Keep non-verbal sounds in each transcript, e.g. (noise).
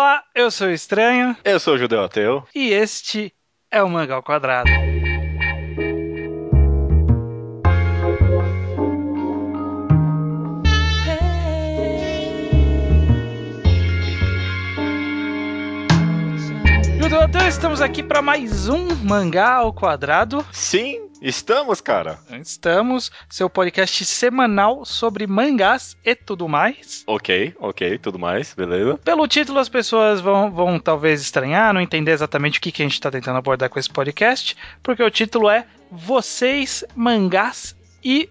Olá, eu sou o Estranho. Eu sou o Judeu Ateu. E este é o Mangal Quadrado. Judeu Ateu, estamos aqui para mais um Mangá ao Quadrado. Sim, Estamos, cara. Estamos, seu podcast semanal sobre mangás e tudo mais. Ok, ok, tudo mais, beleza. Pelo título, as pessoas vão, vão talvez estranhar, não entender exatamente o que, que a gente está tentando abordar com esse podcast, porque o título é Vocês, Mangás e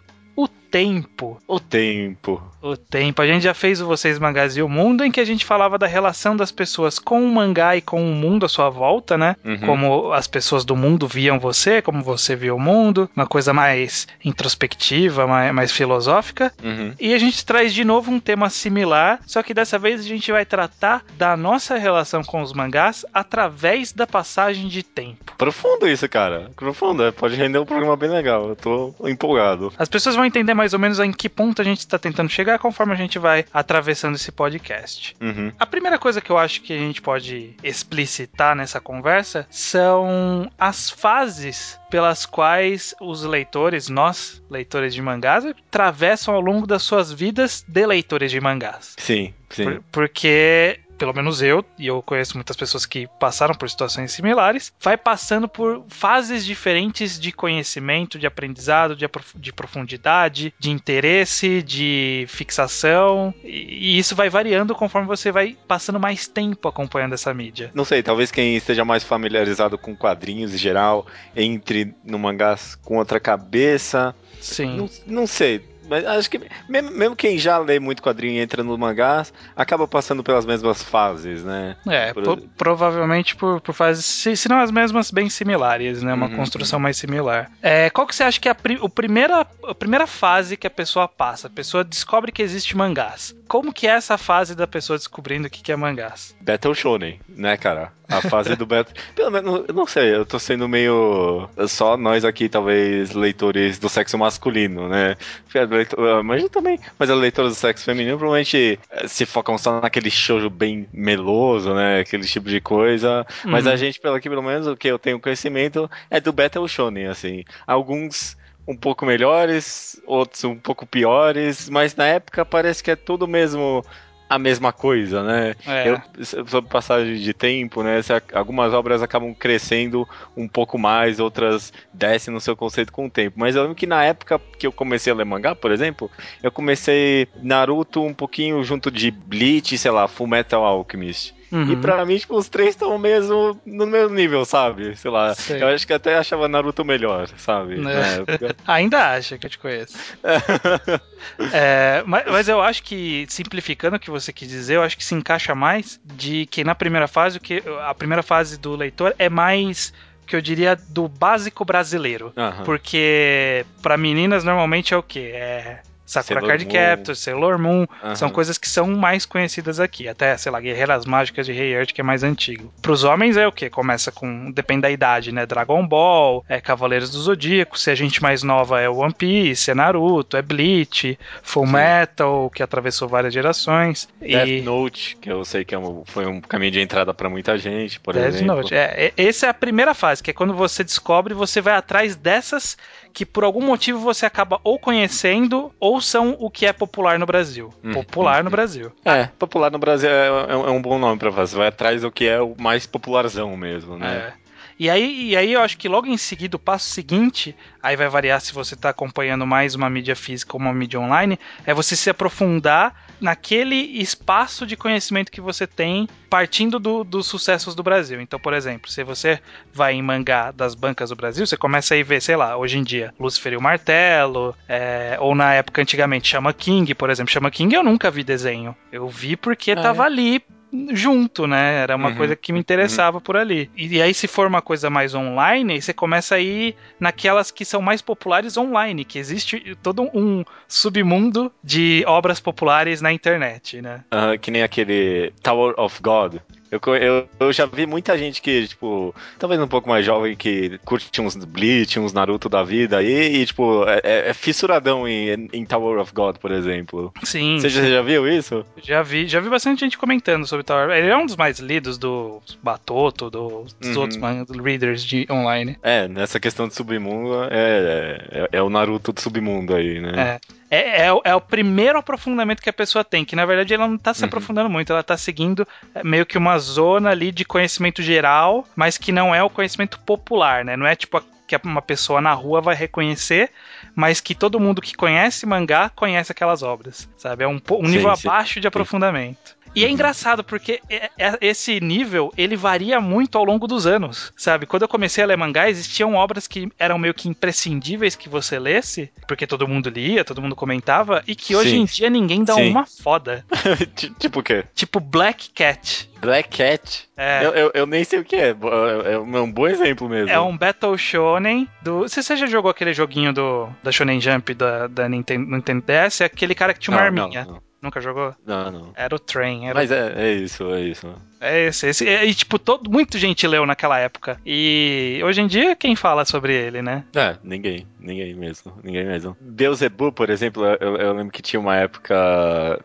Tempo. O Tempo. O Tempo. A gente já fez o Vocês Mangás e o Mundo, em que a gente falava da relação das pessoas com o mangá e com o mundo à sua volta, né? Uhum. Como as pessoas do mundo viam você, como você via o mundo. Uma coisa mais introspectiva, mais, mais filosófica. Uhum. E a gente traz de novo um tema similar, só que dessa vez a gente vai tratar da nossa relação com os mangás através da passagem de tempo. Profundo isso, cara. Profundo. é, Pode render um programa bem legal. Eu tô empolgado. As pessoas vão entender mais ou menos em que ponto a gente está tentando chegar conforme a gente vai atravessando esse podcast. Uhum. A primeira coisa que eu acho que a gente pode explicitar nessa conversa são as fases pelas quais os leitores, nós, leitores de mangás, atravessam ao longo das suas vidas de leitores de mangás. Sim, sim. Por- porque, pelo menos eu, e eu conheço muitas pessoas que passaram por situações similares, vai passando por fases diferentes de conhecimento, de aprendizado, de, de profundidade, de interesse, de fixação, e, e isso vai variando conforme você vai passando mais tempo acompanhando essa mídia. Não sei, talvez quem esteja mais familiarizado com quadrinhos em geral entre no mangás com outra cabeça. Sim. Não, não sei. Mas acho que mesmo, mesmo quem já lê muito quadrinho e entra no mangás, acaba passando pelas mesmas fases, né? É, Por- po- provavelmente por, por fases, se, se não as mesmas, bem similares, né? Uma Uhum, construção mais similar. É, qual que você acha que é a, pri- o primeira, a primeira fase que a pessoa passa? A pessoa descobre que existe mangás. Como que é essa fase da pessoa descobrindo o que, que é mangás? Battle Shonen, né, cara? A fase do Battle. Pelo menos, eu não sei, eu tô sendo meio. Só nós aqui, talvez, leitores do sexo masculino, né? Mas eu também. Mas a leitora do sexo feminino provavelmente eh, se focam só naquele shoujo bem meloso, né? Aquele tipo de coisa. Mas Uhum. a gente, pelo aqui, pelo menos, o que eu tenho conhecimento é do Battle Shonen, assim. Alguns. Um pouco melhores, outros um pouco piores, mas na época parece que é tudo mesmo a mesma coisa, né? É. Eu, sobre passagem de tempo, né? algumas obras acabam crescendo um pouco mais, outras descem no seu conceito com o tempo. Mas eu lembro que na época que eu comecei a ler mangá, por exemplo, eu comecei Naruto um pouquinho junto de Bleach, sei lá, Full Metal Alchemist. Uhum. E pra mim, tipo, os três estão mesmo no mesmo nível, sabe? Sei lá. Sei. Eu acho que até achava Naruto melhor, sabe? Né? (laughs) Época. Ainda acha que eu te conheço. (laughs) É, mas, mas eu acho que, simplificando o que você quis dizer, eu acho que se encaixa mais de que na primeira fase, o que a primeira fase do leitor é mais, que eu diria, do básico brasileiro. Aham. Porque pra meninas normalmente é o quê? É Sakura Sailor Card Moon. Captor, Sailor Moon, Aham. são coisas que são mais conhecidas aqui. Até, sei lá, Guerreiras Mágicas de Rei Earth, que é mais antigo. Pros homens é o quê? Começa com, depende da idade, né? Dragon Ball, é Cavaleiros do Zodíaco, se a gente mais nova é One Piece, é Naruto, é Bleach, Full Sim. Metal, que atravessou várias gerações. Death e Note, que eu sei que é um- foi um caminho de entrada pra muita gente, por Death exemplo. Note. É, é- essa é a primeira fase, que é quando você descobre, você vai atrás dessas que por algum motivo você acaba ou conhecendo ou são o que é popular no Brasil. Hum, popular hum, no. Brasil. É, popular no Brasil é, é um- é um bom nome pra fazer. Vai atrás do que é o mais popularzão mesmo, né? É. E aí, e aí eu acho que logo em seguida, o passo seguinte, aí vai variar se você está acompanhando mais uma mídia física ou uma mídia online, é você se aprofundar naquele espaço de conhecimento que você tem partindo do- dos sucessos do Brasil. Então, por exemplo, se você vai em mangá das bancas do Brasil, você começa a ir ver, sei lá, hoje em dia, Lucifer e o Martelo, é, ou na época antigamente, Chama King, por exemplo. Chama King eu nunca vi desenho. Eu vi porque Ah, tava ali junto, né? Era uma Uhum, coisa que me interessava por ali. E, aí, se for uma coisa mais online, você começa a ir naquelas que são mais populares online, que existe todo um submundo de obras populares na internet, né? Que nem aquele Tower of God, Eu, eu, eu, já vi muita gente que, tipo, talvez um pouco mais jovem, que curte uns Bleach, uns Naruto da vida, e, e tipo, é, é, é fissuradão em, em, Tower of God, por exemplo. Sim. Você já, já, viu isso? Já vi, já vi bastante gente comentando sobre Tower. Ele é um dos mais lidos do Batoto, do, dos uhum. outros readers de online. É, nessa questão de submundo, é, é, é o Naruto do submundo aí, né? É. É, é, é, o primeiro aprofundamento que a pessoa tem, que na verdade ela não está se uhum. aprofundando muito, ela está seguindo é, meio que uma zona ali de conhecimento geral, mas que não é o conhecimento popular, né? Não é tipo a, que uma pessoa na rua vai reconhecer, mas que todo mundo que conhece mangá conhece aquelas obras, sabe? É um, um nível sim, abaixo de aprofundamento. E é engraçado porque é, é, esse nível ele varia muito ao longo dos anos, sabe? Quando eu comecei a ler mangá, existiam obras que eram meio que imprescindíveis que você lesse, porque todo mundo lia, todo mundo comentava, e que hoje Sim. em dia ninguém dá Sim. uma foda. (laughs) tipo o quê? Tipo Black Cat. Black Cat? É. Eu, eu, eu, nem sei o que é. É um bom exemplo mesmo. É um Battle Shonen do. Você, você já jogou aquele joguinho do da Shonen Jump da, da Nintendo, Nintendo DS? É aquele cara que tinha uma não, arminha. Não, não. Nunca jogou? Não, não. Era o Train. Era Mas o... É, é isso, é isso. É esse, esse. E, tipo, todo, muita gente leu naquela época. E hoje em dia, quem fala sobre ele, né? É, ninguém. Ninguém mesmo. Ninguém mesmo. Beuzebu, por exemplo, eu, eu, lembro que tinha uma época.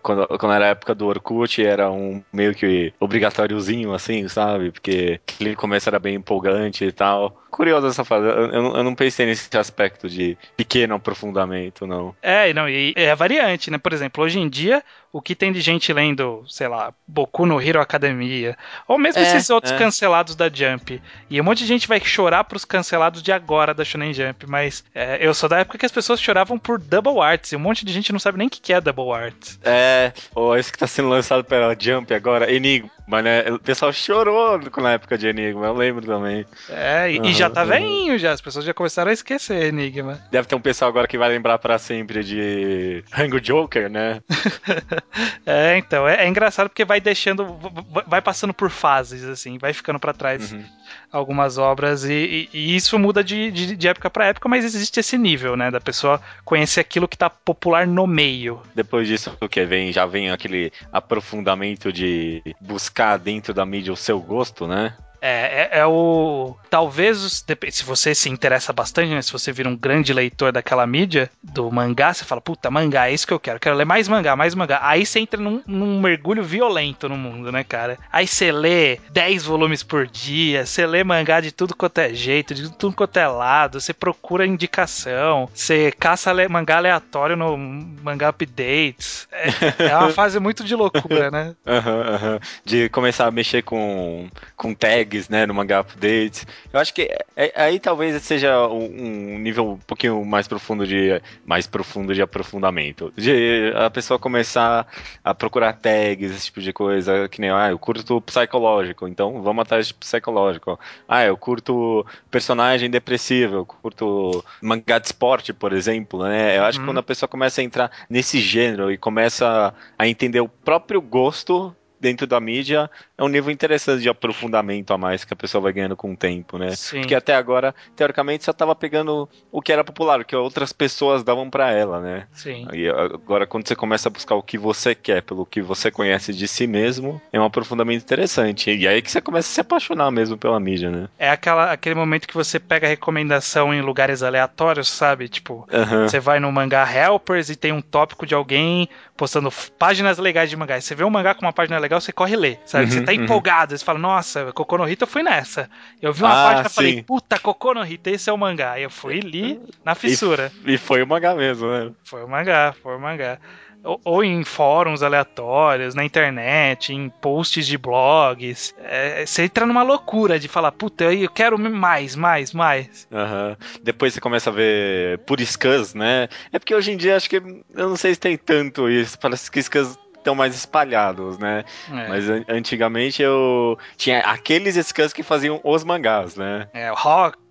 Quando, quando era a época do Orkut, era um meio que obrigatóriozinho, assim, sabe? Porque aquele começo era bem empolgante e tal. Curioso essa fase. Eu, eu, eu, não pensei nesse aspecto de pequeno aprofundamento, não. É, não, e é variante, né? Por exemplo, hoje em dia, o que tem de gente lendo, sei lá, Boku no Hero Academia, ou mesmo é, esses outros é. cancelados da Jump. E um monte de gente vai chorar pros cancelados de agora da Shonen Jump, mas é, eu sou da época que as pessoas choravam por Double Arts, e um monte de gente não sabe nem o que é Double Arts. É, ou esse que tá sendo lançado pela Jump agora, Enigma, né? O pessoal chorou na época de Enigma, eu lembro também. É, e, uhum, e já tá uhum. velhinho já, as pessoas já começaram a esquecer Enigma. Deve ter um pessoal agora que vai lembrar para sempre de Hango Joker, né? (laughs) (laughs) é, então, é, é, engraçado porque vai deixando, vai passando por fases, assim, vai ficando para trás uhum. algumas obras e, e, e, isso muda de, de, de época para época, mas existe esse nível, né, da pessoa conhecer aquilo que tá popular no meio. Depois disso, o que vem, já vem aquele aprofundamento de buscar dentro da mídia o seu gosto, né? É, é, é, o. Talvez, se você se interessa bastante, né? Se você vira um grande leitor daquela mídia, do mangá, você fala, puta, mangá, é isso que eu quero. Quero ler mais mangá, mais mangá. Aí você entra num, num mergulho violento no mundo, né, cara? Aí você lê 10 volumes por dia, você lê mangá de tudo quanto é jeito, de tudo quanto é lado, você procura indicação, você caça mangá aleatório no mangá updates. É, é uma (laughs) fase muito de loucura, né? Uhum, uhum. De começar a mexer com, com tags tags, né, no mangá update. Eu acho que é, é, aí talvez seja um, um, nível um pouquinho mais profundo de mais profundo de aprofundamento. De a pessoa começar a procurar tags, esse tipo de coisa, que nem, ah, eu curto psicológico, então vamos atrás de psicológico. Ah, eu curto personagem depressivo, eu curto mangá de esporte, por exemplo, né? Eu acho uhum. que quando a pessoa começa a entrar nesse gênero e começa a entender o próprio gosto dentro da mídia é um nível interessante de aprofundamento a mais que a pessoa vai ganhando com o tempo, né? Sim. Porque até agora, teoricamente, só tava pegando o que era popular, o que outras pessoas davam para ela, né? Sim. E agora, quando você começa a buscar o que você quer, pelo que você conhece de si mesmo, é um aprofundamento interessante. E aí que você começa a se apaixonar mesmo pela mídia, né? É aquela, aquele momento que você pega recomendação em lugares aleatórios, sabe? Tipo, uhum. você vai no mangá Helpers e tem um tópico de alguém postando páginas legais de mangá. Você vê um mangá com uma página legal, você corre ler, sabe? Uhum, você tá uhum. empolgado, você fala, nossa, Kokono Hito eu fui nessa. Eu vi uma ah, página e falei, puta, Kokono Hito, esse é o mangá. E eu fui li na fissura. E, e foi o mangá mesmo, né? Foi o mangá, foi o mangá ou, ou, em fóruns aleatórios, na internet, em posts de blogs. É, você entra numa loucura de falar, puta, eu quero mais, mais, mais. Uhum. Depois você começa a ver por scans, né? É porque hoje em dia acho que eu não sei se tem tanto isso. Parece que scans estão mais espalhados, né? É. Mas antigamente eu tinha aqueles scans que faziam os mangás, né? É, o Rock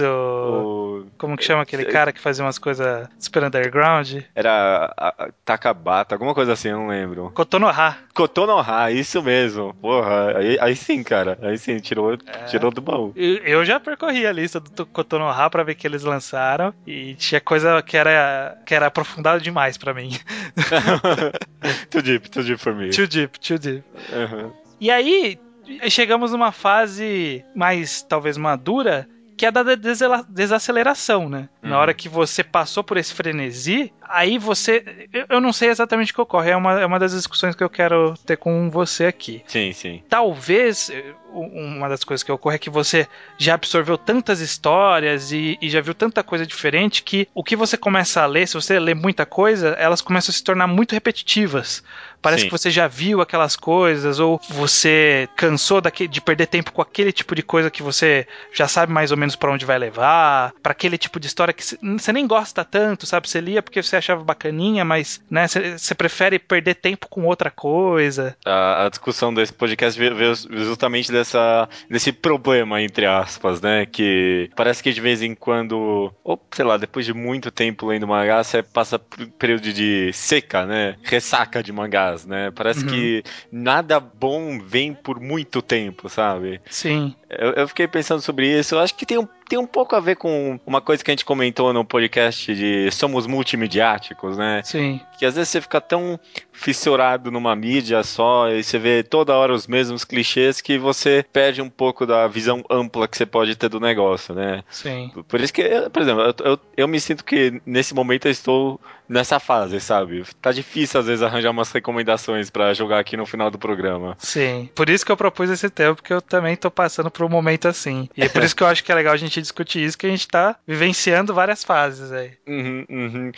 o... Como que chama aquele cara que fazia umas coisas super underground? Era a, a, Takabata, alguma coisa assim, eu não lembro. Kotonoha. Kotonoha, isso mesmo. Porra, aí, aí sim, cara. Aí sim, tirou, é... tirou do baú. Eu já percorri a lista do Kotonoha pra ver que eles lançaram e tinha coisa que era, que era aprofundada demais pra mim. (laughs) too deep, too deep for me. Too deep, too deep. Uhum. E aí, chegamos numa fase mais, talvez, madura, que é da desaceleração, né? Uhum. Na hora que você passou por esse frenesi, aí você. Eu não sei exatamente o que ocorre, é uma, é uma das discussões que eu quero ter com você aqui. Sim, sim. Talvez uma das coisas que ocorre é que você já absorveu tantas histórias e, e, já viu tanta coisa diferente que o que você começa a ler, se você lê muita coisa, elas começam a se tornar muito repetitivas. Parece Sim. que você já viu aquelas coisas, ou você cansou de perder tempo com aquele tipo de coisa que você já sabe mais ou menos para onde vai levar, para aquele tipo de história que você nem gosta tanto, sabe? Você lia porque você achava bacaninha, mas né, você prefere perder tempo com outra coisa. A, a discussão desse podcast veio justamente dessa, desse problema, entre aspas, né? Que parece que de vez em quando, ou sei lá, depois de muito tempo lendo mangá, você passa por período de seca, né? Ressaca de mangás, né? Parece uhum. que nada bom vem por muito tempo, sabe? Sim. Eu, eu fiquei pensando sobre isso. Eu acho que tem um tem um pouco a ver com uma coisa que a gente comentou no podcast de somos multimediáticos, né? Sim. Que às vezes você fica tão fissurado numa mídia só e você vê toda hora os mesmos clichês que você perde um pouco da visão ampla que você pode ter do negócio, né? Sim. Por isso que, por exemplo, eu, eu, eu me sinto que nesse momento eu estou nessa fase, sabe? Tá difícil às vezes arranjar umas recomendações para jogar aqui no final do programa. Sim. Por isso que eu propus esse tema, porque eu também tô passando por um momento assim. E é por isso que eu acho que é legal a gente discutir isso, que a gente tá vivenciando várias fases aí. Uhum, uhum.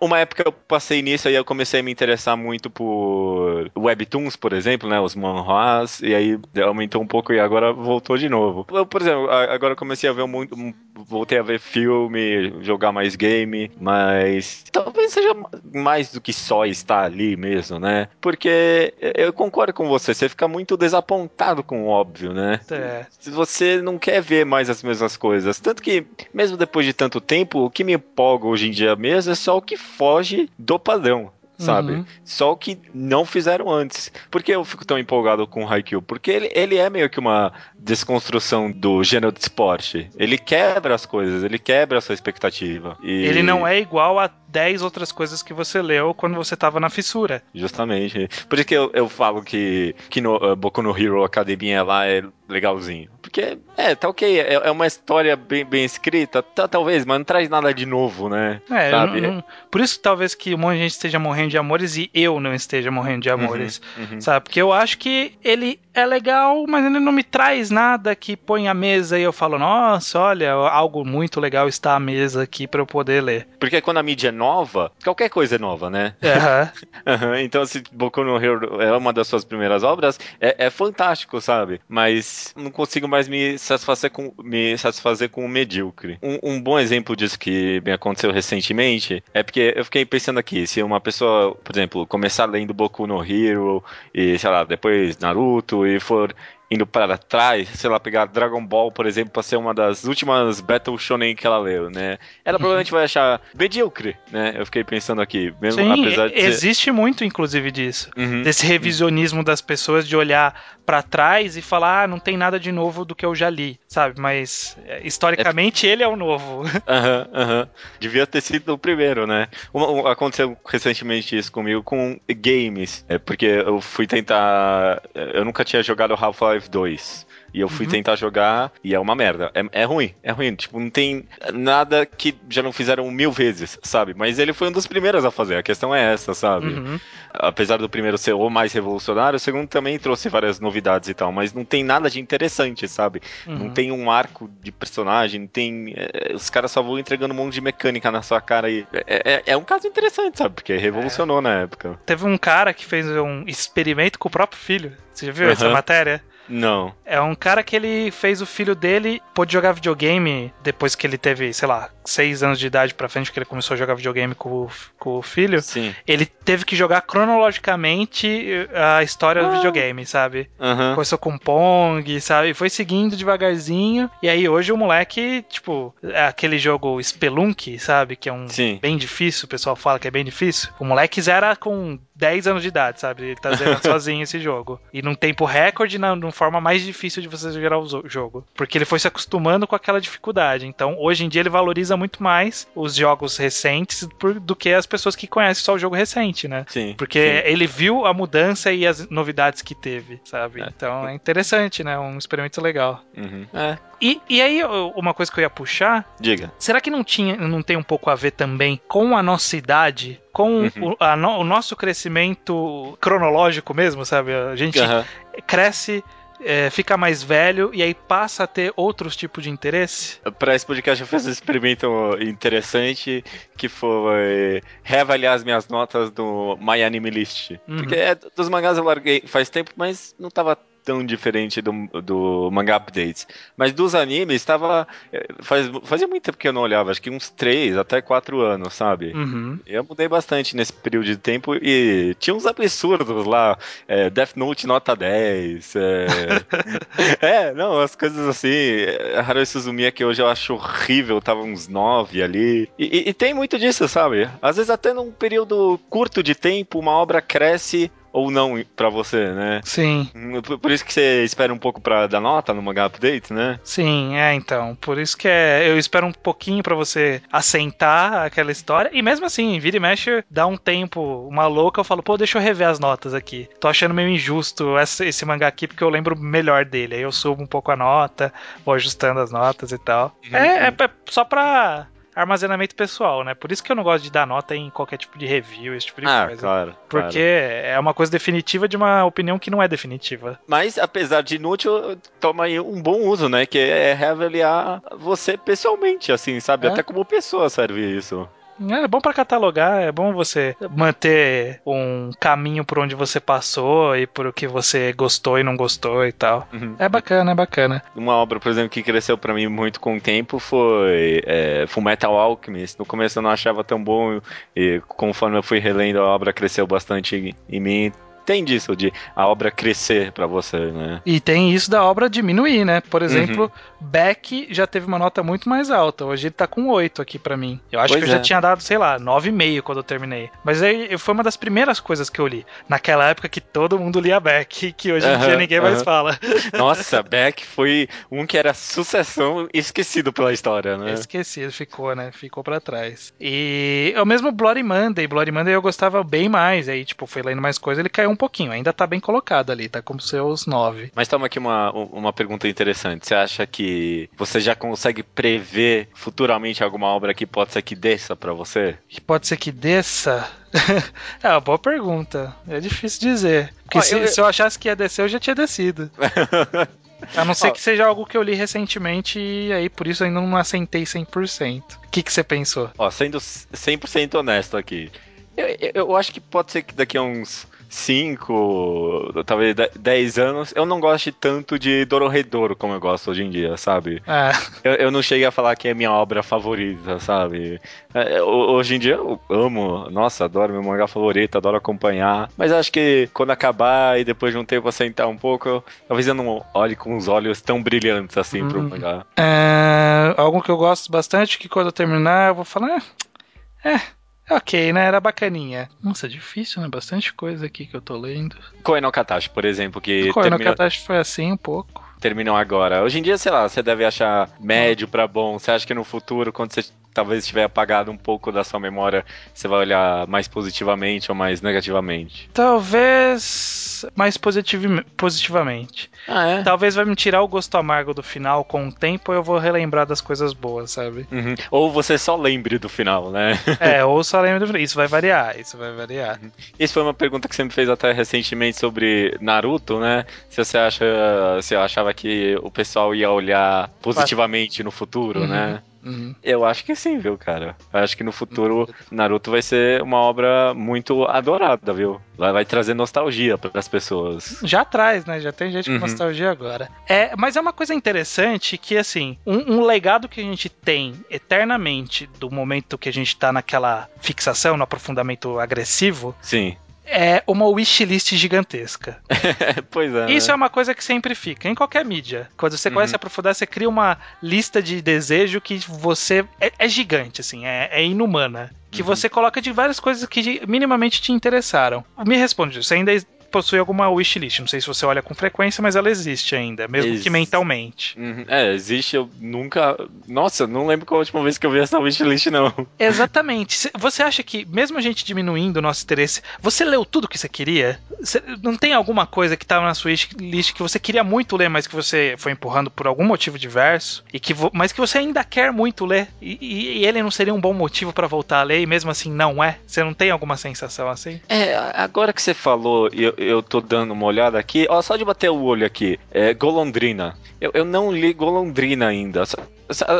Uma, época eu passei nisso aí eu comecei a me interessar muito por webtoons, por exemplo, né? Os manhwas, e aí aumentou um pouco e agora voltou de novo. Eu, por exemplo, agora eu comecei a ver muito. Voltei a ver filme, jogar mais game, mas talvez seja mais do que só estar ali mesmo, né? Porque eu concordo com você, você fica muito desapontado com o óbvio, né? É. Se você não quer ver mais as mesmas coisas coisas. Tanto que, mesmo depois de tanto tempo, o que me empolga hoje em dia mesmo é só o que foge do padrão sabe? Uhum. Só o que não fizeram antes. Por que eu fico tão empolgado com o Haikyuu? Porque ele, ele é meio que uma desconstrução do gênero de esporte. Ele quebra as coisas, ele quebra a sua expectativa. E... Ele não é igual a 10 outras coisas que você leu quando você tava na fissura. Justamente. Por isso que eu, eu falo que, que no uh, Boku no Hero Academia lá é legalzinho. Porque, é, tá ok, é, é uma história bem, bem escrita, tá, talvez, mas não traz nada de novo, né? É, Sabe? Não, não, por isso talvez que um monte de gente esteja morrendo de amores e eu não esteja morrendo de amores, uhum, uhum. sabe? Porque eu acho que ele é legal, mas ele não me traz nada que põe a mesa e eu falo, nossa, olha, algo muito legal está à mesa aqui para eu poder ler. Porque quando a mídia é nova, qualquer coisa é nova, né? (laughs) Uhum. então, se Boku no Hero é uma das suas primeiras obras, é, é fantástico, sabe? Mas não consigo mais me satisfazer com, me satisfazer com o medíocre. Um, um bom exemplo disso que me aconteceu recentemente é porque eu fiquei pensando aqui, se uma pessoa, por exemplo, começar lendo Boku no Hero e, sei lá, depois Naruto e for indo para trás, sei lá, pegar Dragon Ball, por exemplo, para ser uma das últimas Battle Shonen que ela leu, né? Ela provavelmente vai achar medíocre, né? Eu fiquei pensando aqui, mesmo Sim, apesar de existe ser... muito inclusive disso, uhum. desse revisionismo das pessoas de olhar para trás e falar, ah, não tem nada de novo do que eu já li, sabe? Mas é, historicamente é... ele é o novo. (laughs) Aham, uhum, aham. Uhum. Devia ter sido o primeiro, né? Aconteceu recentemente isso comigo com games, é porque eu fui tentar, eu nunca tinha jogado Half-Life Half-Life 2. E eu fui uhum. tentar jogar e é uma merda. É, é, ruim, é ruim. Tipo, não tem nada que já não fizeram mil vezes, sabe? Mas ele foi um dos primeiros a fazer. A questão é essa, sabe? Uhum. Apesar do primeiro ser o mais revolucionário, o segundo também trouxe várias novidades e tal. Mas não tem nada de interessante, sabe? Uhum. Não tem um arco de personagem, não tem. É, os caras só vão entregando um monte de mecânica na sua cara e. É, é, é um caso interessante, sabe? Porque revolucionou na época. Teve um cara que fez um experimento com o próprio filho. Você já viu essa matéria? Não. É um cara que ele fez o filho dele, pôde jogar videogame depois que ele teve, sei lá, seis anos de idade pra frente, que ele começou a jogar videogame com o, com o filho. Sim. Ele teve que jogar cronologicamente a história ah. do videogame, sabe? Uhum. Começou com Pong, sabe? Foi seguindo devagarzinho. E aí hoje o moleque, tipo, é aquele jogo Spelunk, sabe? Que é um Sim. bem difícil, o pessoal fala que é bem difícil. O moleque zera com 10 anos de idade, sabe? Ele tá zerando (laughs) sozinho esse jogo. E num tempo recorde, na, na forma mais difícil de você zerar o jogo. Porque ele foi se acostumando com aquela dificuldade. Então, hoje em dia, ele valoriza muito mais os jogos recentes do que as pessoas que conhecem só o jogo recente, né? Sim. Porque sim. ele viu a mudança e as novidades que teve, sabe? É. Então é interessante, né? Um experimento legal. Uhum. É. E, e aí, uma coisa que eu ia puxar. Diga. Será que não, tinha, não tem um pouco a ver também com a nossa idade? Com uhum. o, a, o, nosso crescimento cronológico mesmo, sabe? A gente uhum. cresce é, fica mais velho e aí passa a ter outros tipos de interesse? Para esse podcast eu fiz um experimento interessante que foi reavaliar as minhas notas do My Anime List. Uhum. Porque é, dos mangás eu larguei faz tempo, mas não tava tão diferente do, do manga updates. Mas dos animes, estava. Eh, faz, fazia muito tempo que eu não olhava, acho que uns 3 até 4 anos, sabe? Uhum. Eu mudei bastante nesse período de tempo e tinha uns absurdos lá. É, Death Note nota 10. É, (laughs) é não, as coisas assim. É, Haruhi Suzumiya que hoje eu acho horrível, tava uns 9 ali. E, e, e tem muito disso, sabe? Às vezes até num período curto de tempo, uma obra cresce ou não para você, né? Sim. Por, isso que você espera um pouco para dar nota no manga update, né? Sim, é então. Por isso que é, eu espero um pouquinho para você assentar aquela história. E mesmo assim, vira e mexe, dá um tempo, uma louca, eu falo, pô, deixa eu rever as notas aqui. Tô achando meio injusto esse, esse mangá aqui porque eu lembro melhor dele. Aí eu subo um pouco a nota, vou ajustando as notas e tal. Uhum. É, é só pra armazenamento pessoal, né? Por isso que eu não gosto de dar nota em qualquer tipo de review, esse tipo de ah, coisa. Claro. Porque claro. é uma coisa definitiva de uma opinião que não é definitiva. Mas, apesar de inútil, toma aí um bom uso, né? Que é reavaliar você pessoalmente, assim, sabe? É. Até como pessoa serve isso. É bom para catalogar, é bom você manter um caminho por onde você passou e por o que você gostou e não gostou e tal. Uhum. É bacana, é bacana. Uma obra, por exemplo, que cresceu para mim muito com o tempo foi é, Fullmetal Alchemist. No começo eu não achava tão bom e conforme eu fui relendo a obra cresceu bastante em mim tem disso, de a obra crescer para você, né? E tem isso da obra diminuir, né? Por exemplo, uhum. Beck já teve uma nota muito mais alta. Hoje ele tá com 8 aqui para mim. Eu acho pois que eu é. já tinha dado, sei lá, 9,5 quando eu terminei. Mas aí foi uma das primeiras coisas que eu li. Naquela época que todo mundo lia Beck, que hoje em uhum, dia ninguém uhum. mais fala. (laughs) Nossa, Beck foi um que era sucessão esquecido pela história, né? Esquecido, ficou, né? Ficou para trás. E é o mesmo Bloody Monday. Bloody Monday eu gostava bem mais. Aí, tipo, foi lendo mais coisa, ele caiu um pouquinho. Ainda tá bem colocado ali, tá com seus 9. Mas toma aqui uma, uma pergunta interessante. Você acha que você já consegue prever futuramente alguma obra que pode ser que desça para você? Que pode ser que desça? (laughs) é uma boa pergunta. É difícil dizer. Porque se, eu... se, eu... achasse que ia descer, eu já tinha descido. (laughs) A não ser que seja algo que eu li recentemente e aí por isso ainda não assentei 100%. O que, que você pensou? Ó, sendo 100% honesto aqui, eu, eu acho que pode ser que daqui a uns 5, talvez 10 anos, eu não gosto tanto de Dororedoro como eu gosto hoje em dia, sabe? É. Eu, eu, não cheguei a falar que é minha obra favorita, sabe? É, hoje em dia eu amo, nossa, adoro meu mangá favorito, adoro acompanhar, mas acho que quando acabar e depois de um tempo sentar um pouco, talvez eu não olhe com os olhos tão brilhantes assim hum. pro mangá. É, algo que eu gosto bastante, que quando eu terminar eu vou falar, é, é Ok, né? Era bacaninha. Nossa, difícil, né? Bastante coisa aqui que eu tô lendo. Koe no Katashi, por exemplo, que. Koe terminou... no Katashi foi assim um pouco. Terminam agora. Hoje em dia, sei lá, você deve achar médio para bom. Você acha que no futuro, quando você talvez tiver apagado um pouco da sua memória, você vai olhar mais positivamente ou mais negativamente? Talvez mais positiv positivamente. Ah, é? Talvez vai me tirar o gosto amargo do final com o tempo eu vou relembrar das coisas boas, sabe? Uhum. Ou você só lembre do final, né? (laughs) é, ou só lembre do final. Isso vai variar, isso vai variar. Uhum. Isso foi uma pergunta que você me fez até recentemente sobre Naruto, né? Se você acha, se eu achava que o pessoal ia olhar positivamente no futuro, uhum. né? Uhum. Eu acho que sim, viu, cara? Eu acho que no futuro Naruto vai ser uma obra muito adorada, viu? Vai, vai trazer nostalgia para as pessoas. Já traz, né? Já tem gente com uhum. nostalgia agora. É, mas é uma coisa interessante que, assim, um, um, legado que a gente tem eternamente do momento que a gente tá naquela fixação, no aprofundamento agressivo. Sim é uma wishlist gigantesca. (laughs) pois é. Isso né? é uma coisa que sempre fica, em qualquer mídia. Quando você Uhum. começa a aprofundar, você cria uma lista de desejo que você. É, é gigante, assim, é, é inumana. Que Uhum. você coloca de várias coisas que minimamente te interessaram. Me responde, você ainda possui alguma wishlist? Não sei se você olha com frequência, mas ela existe ainda, mesmo Ex- que mentalmente. Uhum. É, existe, eu nunca. Nossa, não lembro qual a última vez que eu vi essa wishlist, não. Exatamente. Cê- Você acha que, mesmo a gente diminuindo o nosso interesse, você leu tudo que você queria? Cê- não tem alguma coisa que tava na sua list que você queria muito ler, mas que você foi empurrando por algum motivo diverso, e que vo- mas que você ainda quer muito ler, e, e- e ele não seria um bom motivo pra voltar a ler, e mesmo assim não é? Você não tem alguma sensação assim? É, agora que você falou, eu, eu tô dando uma olhada aqui, ó, só de bater o olho aqui, é Golondrina. Eu, eu não li Golondrina ainda.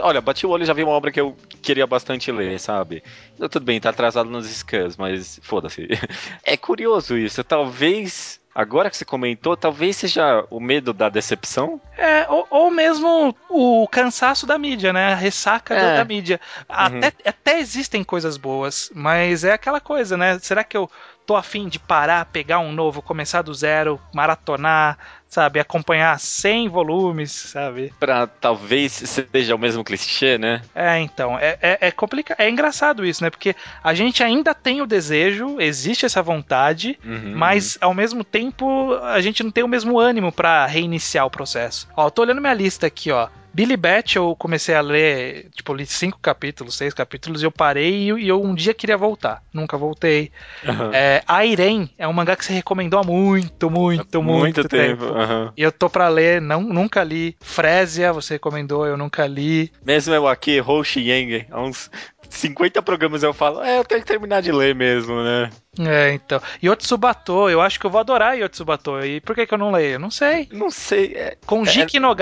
Olha, bati o olho e já vi uma obra que eu queria bastante ler, sabe? Tudo bem, tá atrasado nos scans, mas foda-se. (laughs) É curioso isso, talvez. Agora que você comentou, talvez seja o medo da decepção? É, ou, ou mesmo o cansaço da mídia, né? A ressaca da- É. da mídia. Até, até existem coisas boas, mas é aquela coisa, né? Será que eu tô afim de parar, pegar um novo, começar do zero, maratonar, sabe? Acompanhar 100 volumes, sabe? Pra talvez seja o mesmo clichê, né? É, então, é, é, é complicado. É engraçado isso, né? Porque a gente ainda tem o desejo, existe essa vontade, Uhum, mas ao mesmo tempo a gente não tem o mesmo ânimo pra reiniciar o processo. Ó, eu tô olhando minha lista aqui, ó. Billy Bat eu comecei a ler, tipo, li cinco capítulos, seis capítulos, e eu parei e eu, e eu um dia queria voltar. Nunca voltei. uhum. É, Airen é um mangá que você recomendou há muito, muito, muito, tempo. aham. E eu tô pra ler, não, nunca li. Frésia, você recomendou, eu nunca li. Mesmo eu aqui, Hoshi Yang, há uns 50 programas eu falo, é, eu tenho que terminar de ler mesmo, né? É, então. Yotsubato, eu acho que eu vou adorar Yotsubato. E por que, que eu não leio? Não sei. Não sei, é, Com É- Jiki no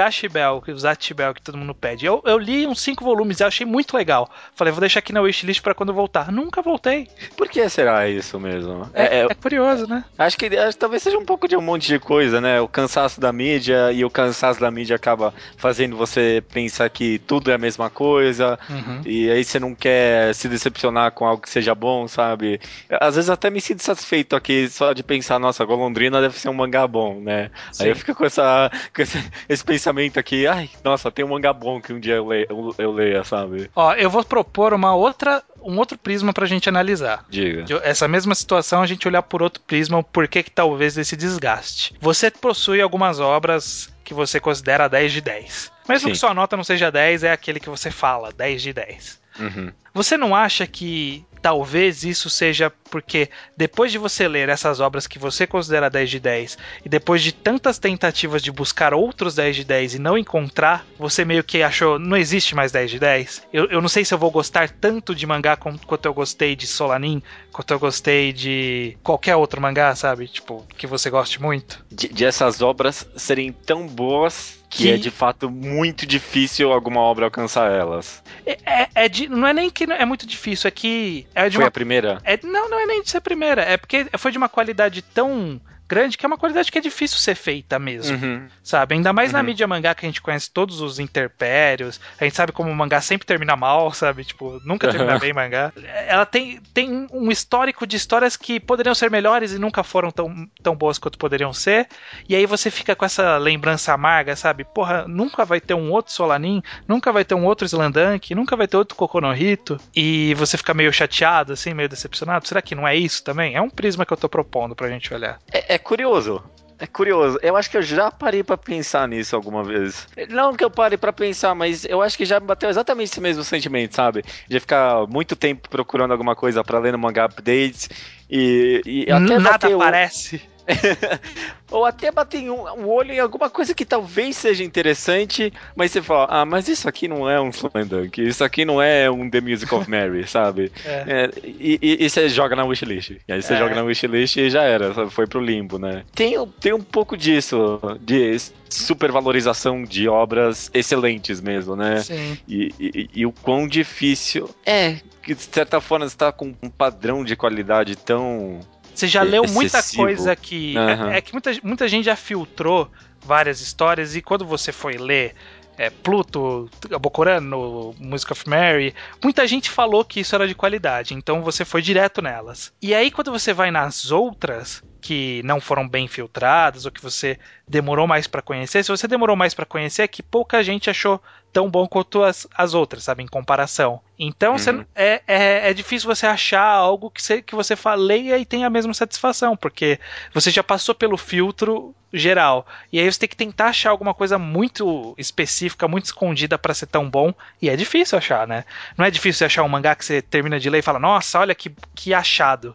que o Zachi Bell que todo mundo pede. Eu, eu li uns cinco volumes e achei muito legal. Falei, vou deixar aqui na wishlist pra quando voltar. Nunca voltei. por que será isso mesmo? É, É, é, é curioso, né? acho que acho talvez seja um pouco de um monte de coisa, né? O cansaço da mídia e o cansaço da mídia acaba fazendo você pensar que tudo é a mesma coisa. Uhum. E aí você não quer se decepcionar com algo que seja bom, sabe? Às vezes até me sinto satisfeito aqui só de pensar, nossa, Golondrina deve ser um mangá bom, né? Sim. Aí eu fico com, essa, com esse, esse pensamento aqui, ai, nossa, tem um mangá bom que um dia eu, le, eu, eu leia, sabe? Ó, eu vou propor uma outra, um outro prisma pra gente analisar. Diga. Essa mesma situação, a gente olhar por outro prisma, o porquê que talvez desse desgaste. Você possui algumas obras que você considera 10 de 10. Mesmo Sim. que sua nota não seja 10, é aquele que você fala, 10 de 10. Uhum. Você não acha que talvez isso seja porque depois de você ler essas obras que você considera 10 de 10 e depois de tantas tentativas de buscar outros 10 de 10 e não encontrar, você meio que achou não existe mais 10 de 10? Eu, eu não sei se eu vou gostar tanto de mangá como, quanto eu gostei de Solanin, quanto eu gostei de qualquer outro mangá, sabe? Tipo, que você goste muito. De, de essas obras serem tão boas que, Que- é de fato muito difícil alguma obra alcançar elas. É, é- é de- não é nem que é muito difícil, é que é de Foi uma a primeira? É, não, não é nem de ser primeira, é porque foi de uma qualidade tão grande que é uma qualidade que é difícil ser feita mesmo, Uhum. sabe? Ainda mais na Uhum. mídia mangá que a gente conhece todos os interpérios, a gente sabe como o mangá sempre termina mal, (laughs) sabe? Tipo, nunca termina bem mangá. Ela tem, tem um histórico de histórias que poderiam ser melhores e nunca foram tão, tão boas quanto poderiam ser, e aí você fica com essa lembrança amarga, sabe? Porra, nunca vai ter um outro Solanin, nunca vai ter um outro Slandank, nunca vai ter outro Kokonohito, e você fica meio chateado, assim, meio decepcionado. Será que não é isso também? É um prisma que eu tô propondo pra gente olhar. É, é curioso. É curioso. Eu acho que eu já parei pra pensar nisso alguma vez. Não que eu pare pra pensar, mas eu acho que já me bateu exatamente esse mesmo sentimento, sabe? De ficar muito tempo procurando alguma coisa pra ler no mangá updates e, e até Nada bater o- aparece. (laughs) ou até bater um, um olho em alguma coisa que talvez seja interessante, mas você fala, ah, mas isso aqui não é um Slam Dunk, isso aqui não é um The Music of Mary, (laughs) sabe? É. É, e, e- e você joga na wishlist. E aí você É. joga na wishlist e já era, sabe? foi pro limbo, né? Tem, tem um pouco disso, de supervalorização de obras excelentes mesmo, né? Sim. E, e- e o quão difícil é que de certa forma você tá com um padrão de qualidade tão Você já leu muita excessivo. coisa que. Aham. É, é que muita, muita gente já filtrou várias histórias e quando você foi ler é, Pluto, Bokurano, Music of Mary, muita gente falou que isso era de qualidade, então você foi direto nelas. E aí quando você vai nas outras, que não foram bem filtradas ou que você demorou mais para conhecer, se você demorou mais para conhecer, é que pouca gente achou tão bom quanto as, as outras, sabe, em comparação. Então uhum. você, é, é, é, difícil você achar algo que você, que você faleia e tenha a mesma satisfação, porque você já passou pelo filtro geral. E aí você tem que tentar achar alguma coisa muito específica, muito escondida para ser tão bom. E é difícil achar, né? Não é difícil achar um mangá que você termina de ler e fala, nossa, olha que, que achado.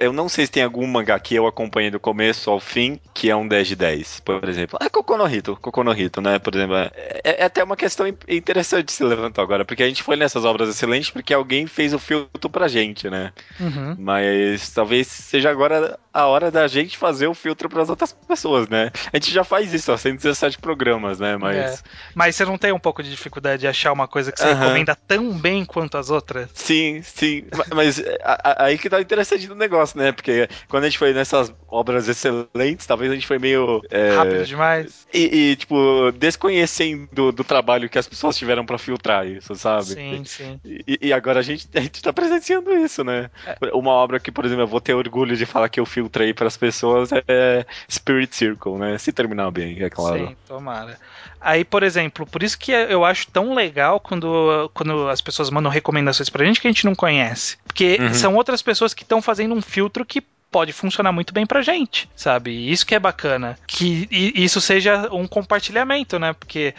eu não sei se tem algum mangá que eu acompanhei do começo ao fim que é um 10 de 10, por exemplo. Ah, Kokonohito, Kokonohito, né? Por exemplo, é, é, até uma questão interessante se levantou agora, porque a gente foi nessas obras excelentes porque alguém fez o filtro pra gente, né? Uhum. Mas talvez seja agora a hora da gente fazer o filtro para as outras pessoas, né? A gente já faz isso, ó, 117 programas, né? Mas. É. Mas você não tem um pouco de dificuldade de achar uma coisa que você uhum. recomenda tão bem quanto as outras? Sim, sim. Mas a, a, aí que tá interessante do negócio, né? Porque quando a gente foi nessas obras excelentes, talvez a gente foi meio. É... Rápido demais. E, e, tipo, desconhecendo do trabalho que as pessoas tiveram para filtrar isso, sabe? Sim, sim. E, e, agora a gente, a gente tá presenciando isso, né? É. Uma obra que, por exemplo, eu vou ter orgulho de falar que eu filtrei para as pessoas é Spirit Circle, né? Se terminar bem, é claro. Sim, tomara. Aí, por exemplo, por isso que eu acho tão legal quando, quando as pessoas mandam recomendações pra gente que a gente não conhece. Porque uhum. são outras pessoas que estão fazendo um filtro que pode funcionar muito bem pra gente, sabe? Isso que é bacana. Que isso seja um compartilhamento, né? Porque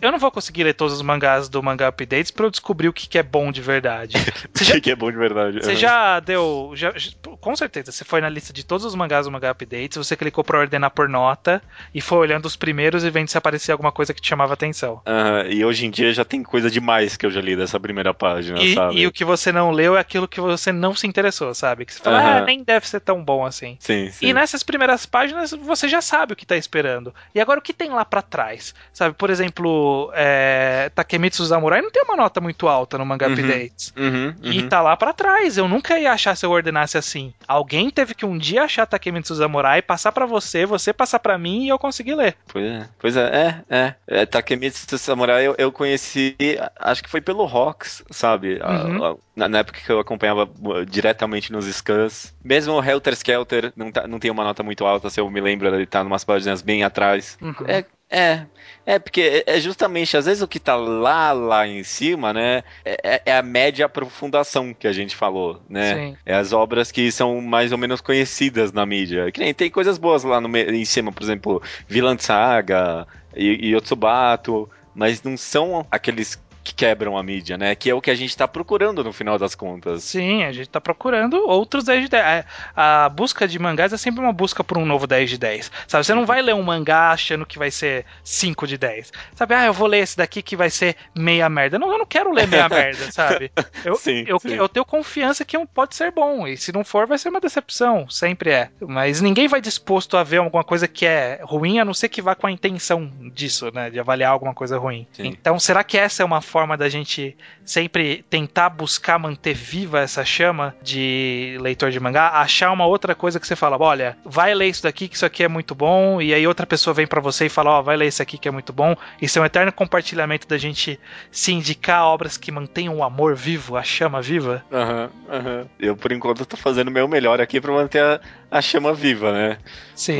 eu não vou conseguir ler todos os mangás do Manga Updates pra eu descobrir o que é bom de verdade. (laughs) o já, que é bom de verdade. Você uhum. já deu. Já, com certeza, você foi na lista de todos os mangás do Manga Updates, você clicou pra ordenar por nota e foi olhando os primeiros e vendo se aparecia alguma coisa que te chamava atenção. Uhum, e hoje em dia já tem coisa demais que eu já li dessa primeira página, e, sabe? E o que você não leu é aquilo que você não se interessou, sabe? Que você fala, uhum. ah, nem deve ser ser tão bom assim. Sim, sim. E nessas primeiras páginas você já sabe o que tá esperando. E agora o que tem lá para trás? Sabe, por exemplo, é, Takemitsu Samurai não tem uma nota muito alta no Manga uhum, Updates. Uhum, uhum. E tá lá para trás. Eu nunca ia achar se eu ordenasse assim. Alguém teve que um dia achar Takemitsu Samurai, passar para você, você passar para mim e eu consegui ler. Pois é, pois é, é, é. é Takemitsu Samurai eu, eu conheci, acho que foi pelo Rocks, sabe? Uhum. A, a, na, época que eu acompanhava uh, diretamente nos scans. Mesmo o Helter Skelter não, tá, não tem uma nota muito alta, se eu me lembro, ele tá umas páginas bem atrás. Uhum. É, é, é, porque é, é justamente, às vezes o que tá lá, lá em cima, né, é, é, é a média aprofundação que a gente falou, né? Sim. É as obras que são mais ou menos conhecidas na mídia. Que nem tem coisas boas lá no, em cima, por exemplo, Vilã Saga e, e Otsubato, mas não são aqueles que quebram a mídia, né? Que é o que a gente tá procurando no final das contas. Sim, a gente tá procurando outros 10 de 10. A, busca de mangás é sempre uma busca por um novo 10 de 10. Sabe, você não vai ler um mangá achando que vai ser 5 de 10. Sabe, ah, eu vou ler esse daqui que vai ser meia merda. Não, eu não quero ler meia (laughs) merda, sabe? Eu, sim, eu, sim. eu tenho confiança que pode ser bom. E se não for, vai ser uma decepção. Sempre é. Mas ninguém vai disposto a ver alguma coisa que é ruim, a não ser que vá com a intenção disso, né? De avaliar alguma coisa ruim. Sim. Então, será que essa é uma forma da gente sempre tentar buscar manter viva essa chama de leitor de mangá, achar uma outra coisa que você fala, olha, vai ler isso daqui que isso aqui é muito bom, e aí outra pessoa vem para você e fala, ó, oh, vai ler isso aqui que é muito bom. Isso é um eterno compartilhamento da gente se indicar obras que mantenham o amor vivo, a chama viva. Aham, uhum, aham. Uhum. Eu, por enquanto, tô fazendo o meu melhor aqui para manter a, a chama viva, né? Sim.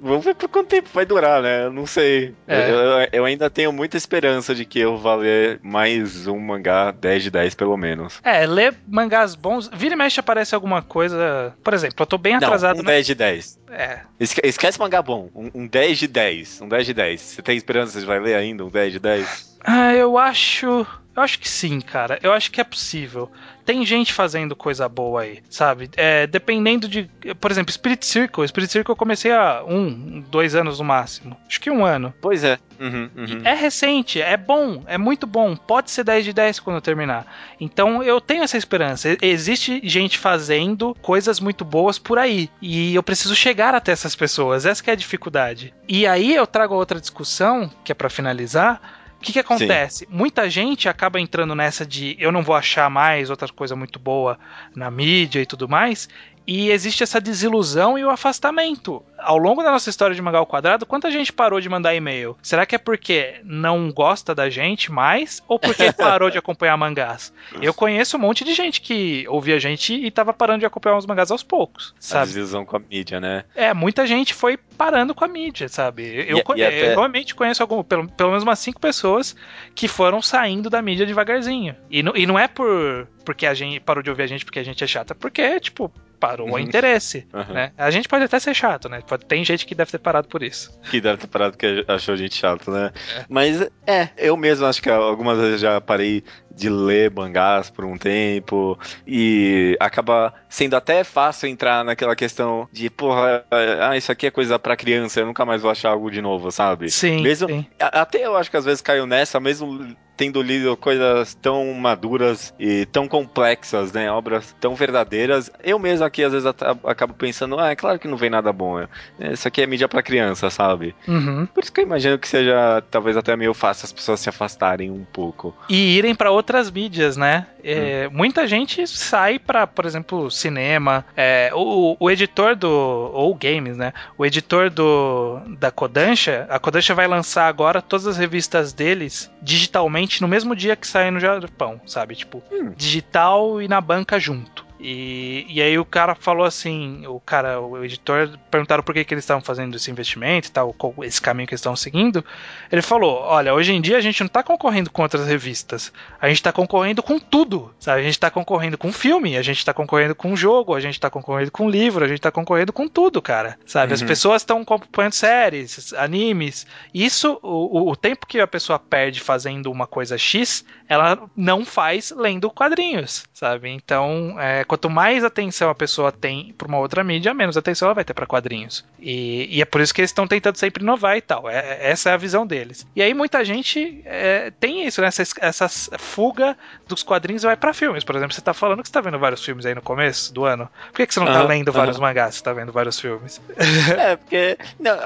Vamos ver por quanto tempo vai durar, né? Eu não sei. É. Eu, eu, ainda tenho muita esperança de que eu vá ler mais um mangá 10 de 10, pelo menos. É, ler mangás bons. Vira e mexe aparece alguma coisa. Por exemplo, eu tô bem atrasado. Não, um 10 de 10. É. Esquece mangá bom. Um, um 10 de 10. Um 10 de 10. Você tem esperança de vai ler ainda um 10 de 10? Ah, eu acho. Eu acho que sim, cara. Eu acho que é possível tem gente fazendo coisa boa aí, sabe? É, dependendo de. Por exemplo, Spirit Circle. Spirit Circle eu comecei há um, dois anos no máximo. Acho que um ano. Pois é. Uhum, uhum. É recente, é bom, é muito bom. Pode ser 10 de 10 quando eu terminar. Então eu tenho essa esperança. Existe gente fazendo coisas muito boas por aí. E eu preciso chegar até essas pessoas. Essa é a dificuldade. E aí eu trago outra discussão, que é para finalizar o que, que acontece? Sim. Muita gente acaba entrando nessa de eu não vou achar mais outra coisa muito boa na mídia e tudo mais, E existe essa desilusão e o afastamento. Ao longo da nossa história de mangá ao quadrado, quanta gente parou de mandar e-mail? Será que é porque não gosta da gente mais ou porque (laughs) parou de acompanhar mangás? Eu conheço um monte de gente que ouvia a gente e tava parando de acompanhar os mangás aos poucos, sabe? A desilusão com a mídia, né? É, muita gente foi parando com a mídia, sabe? Eu, e, e até... eu realmente conheço algum, pelo, pelo menos umas cinco pessoas que foram saindo da mídia devagarzinho. E, não, e não é por porque a gente parou de ouvir a gente porque a gente é chata, porque, tipo, parou uhum. o interesse, uhum. né? A gente pode até ser chato, né? Tem gente que deve ter parado por isso. Que deve ter parado porque achou a gente chato, né? É. Mas, é, eu mesmo acho que algumas vezes já parei de ler mangás por um tempo e acaba sendo até fácil entrar naquela questão de, porra, ah, isso aqui é coisa para criança, eu nunca mais vou achar algo de novo, sabe? Sim. Mesmo, sim. Até eu acho que às vezes caiu nessa, mesmo tendo lido coisas tão maduras e tão complexas, né? Obras tão verdadeiras. Eu mesmo aqui, às vezes, acabo pensando, ah, é claro que não vem nada bom. Isso aqui é mídia para criança, sabe? Uhum. Por isso que eu imagino que seja, talvez, até meio fácil as pessoas se afastarem um pouco. E irem para outras mídias, né? É, hum. Muita gente sai para, por exemplo, cinema. É, o, o, editor do. Ou games, né? O editor do da Kodansha, a Kodansha vai lançar agora todas as revistas deles digitalmente no mesmo dia que saem no Japão, sabe? Tipo, hum. digital e na banca junto. E, e aí o cara falou assim, o cara, o editor, perguntaram por que, que eles estavam fazendo esse investimento e tal, esse caminho que eles estão seguindo. Ele falou: olha, hoje em dia a gente não está concorrendo com outras revistas, a gente está concorrendo com tudo, sabe? A gente está concorrendo com filme, a gente está concorrendo com jogo, a gente está concorrendo com livro, a gente está concorrendo com tudo, cara, sabe? Uhum. As pessoas estão acompanhando séries, animes. Isso, o, o tempo que a pessoa perde fazendo uma coisa X, ela não faz lendo quadrinhos, sabe? Então, é, quanto mais atenção a pessoa tem para uma outra mídia, menos atenção ela vai ter para quadrinhos. E, e, é por isso que eles estão tentando sempre inovar e tal. É, essa é a visão deles. E aí muita gente é, tem isso, né? Essa, essa, fuga dos quadrinhos vai para filmes. Por exemplo, você tá falando que você tá vendo vários filmes aí no começo do ano. Por que, que você não tá lendo vários mangás? Você tá vendo vários filmes? (laughs) É, porque não,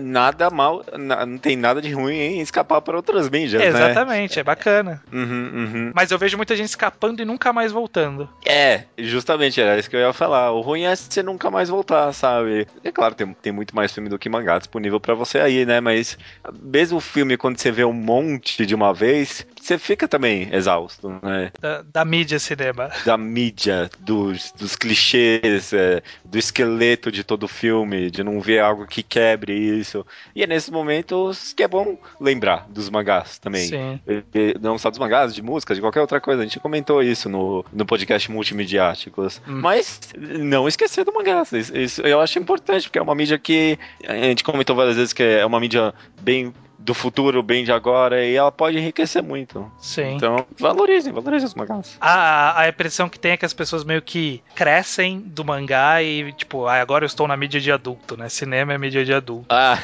nada mal, não tem nada de ruim em escapar para outras mídias, é, Exatamente, né? é bacana. Uhum, uhum. Mas eu vejo muita gente escapando e nunca mais voltando. É, justamente, era isso que eu ia falar. O ruim é você nunca mais voltar, sabe? É claro, tem, tem muito mais filme do que mangá disponível para você aí, né? Mas mesmo o filme, quando você vê um monte de uma vez, você fica também exausto, né? Da, da mídia cinema. Da mídia, dos, dos clichês, é, do esqueleto de todo o filme, de não ver algo que quebre isso. E é nesses momentos que é bom lembrar dos mangás também. Sim. E, não só dos mangás, de músicas, de qualquer outra coisa. A gente comentou isso no, no podcast multimediáticos. Hum. Mas não esquecer do mangá. Isso, isso eu acho importante, porque é uma mídia que a gente comentou várias vezes que é uma mídia bem do futuro, bem de agora, e ela pode enriquecer muito. Sim. Então, valorizem, valorizem os mangás. A, a impressão que tem é que as pessoas meio que crescem do mangá e, tipo, ah, agora eu estou na mídia de adulto, né? Cinema é mídia de adulto. Ah.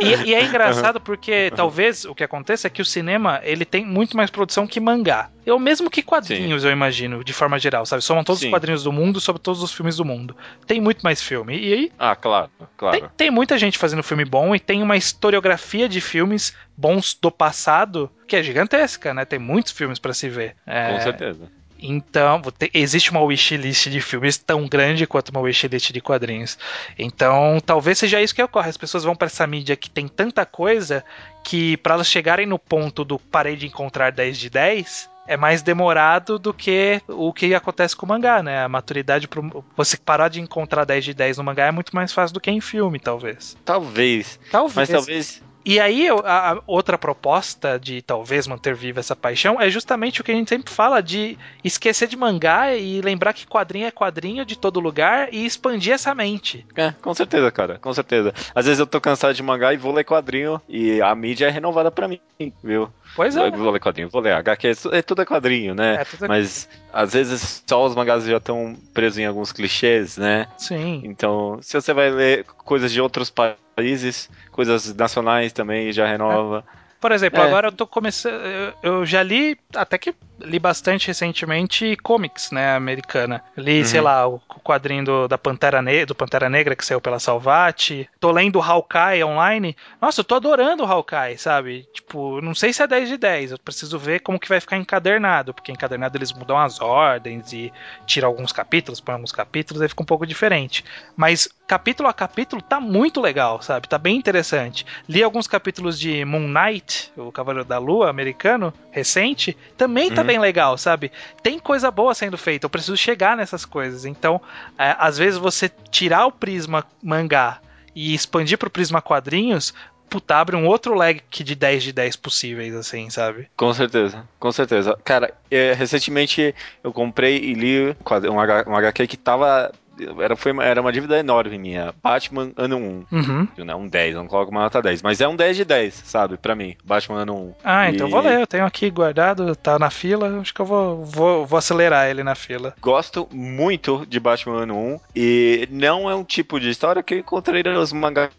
E, e é (laughs) engraçado porque talvez o que aconteça é que o cinema, ele tem muito mais produção que mangá. Eu mesmo que quadrinhos, Sim. eu imagino, de forma geral, sabe? Somam todos Sim. os quadrinhos do mundo sobre todos os filmes do mundo. Tem muito mais filme. E aí. Ah, claro, claro. Tem, tem muita gente fazendo filme bom e tem uma historiografia de filmes bons do passado que é gigantesca, né? Tem muitos filmes para se ver. É... Com certeza. Então, existe uma wishlist de filmes tão grande quanto uma wishlist de quadrinhos. Então, talvez seja isso que ocorre. As pessoas vão para essa mídia que tem tanta coisa que para elas chegarem no ponto do parei de encontrar 10 de 10, é mais demorado do que o que acontece com o mangá, né? A maturidade pro você parar de encontrar 10 de 10 no mangá é muito mais fácil do que em filme, talvez. Talvez. Talvez. Mas talvez e aí, a, outra proposta de talvez manter viva essa paixão é justamente o que a gente sempre fala de esquecer de mangá e lembrar que quadrinho é quadrinho de todo lugar e expandir essa mente. É, com certeza, cara, com certeza. Às vezes eu tô cansado de mangá e vou ler quadrinho e a mídia é renovada para mim, viu? Pois é. Eu vou ler quadrinho, vou ler HQ, é, tudo é quadrinho, né? É, tudo é... Mas às vezes só os mangás já estão presos em alguns clichês, né? Sim. Então, se você vai ler coisas de outros países, coisas nacionais também, já renova. É. Por exemplo, é. agora eu tô começando. Eu já li até que li bastante recentemente comics, né, americana. Li, Uhum. sei lá, o quadrinho do, da Pantera ne do Pantera Negra que saiu pela Salvati. Tô lendo Hawkeye online. Nossa, eu tô adorando o Hawkeye, sabe? Tipo, não sei se é 10 de 10. Eu preciso ver como que vai ficar encadernado, porque encadernado eles mudam as ordens e tiram alguns capítulos, põem alguns capítulos, aí fica um pouco diferente. Mas capítulo a capítulo tá muito legal, sabe? Tá bem interessante. Li alguns capítulos de Moon Knight, o Cavaleiro da Lua americano, recente, também tá Uhum. Bem legal, sabe? Tem coisa boa sendo feita, eu preciso chegar nessas coisas. Então, é, às vezes você tirar o prisma mangá e expandir pro prisma quadrinhos, puta, abre um outro leque de 10 de 10 possíveis, assim, sabe? Com certeza, com certeza. Cara, é, recentemente eu comprei e li um, H, um HQ que tava. Era, foi, uma- era uma dívida enorme minha. Batman ano 1. Uhum. Né, um 10, eu não coloco uma nota 10. Mas é um 10 de 10, sabe? Pra mim. Batman ano 1. Ah, então E eu vou ler, eu tenho aqui guardado, tá na fila, acho que eu vou, vou, vou acelerar ele na fila. Gosto muito de Batman ano 1. E não é um tipo de história que eu encontrei nos mangás,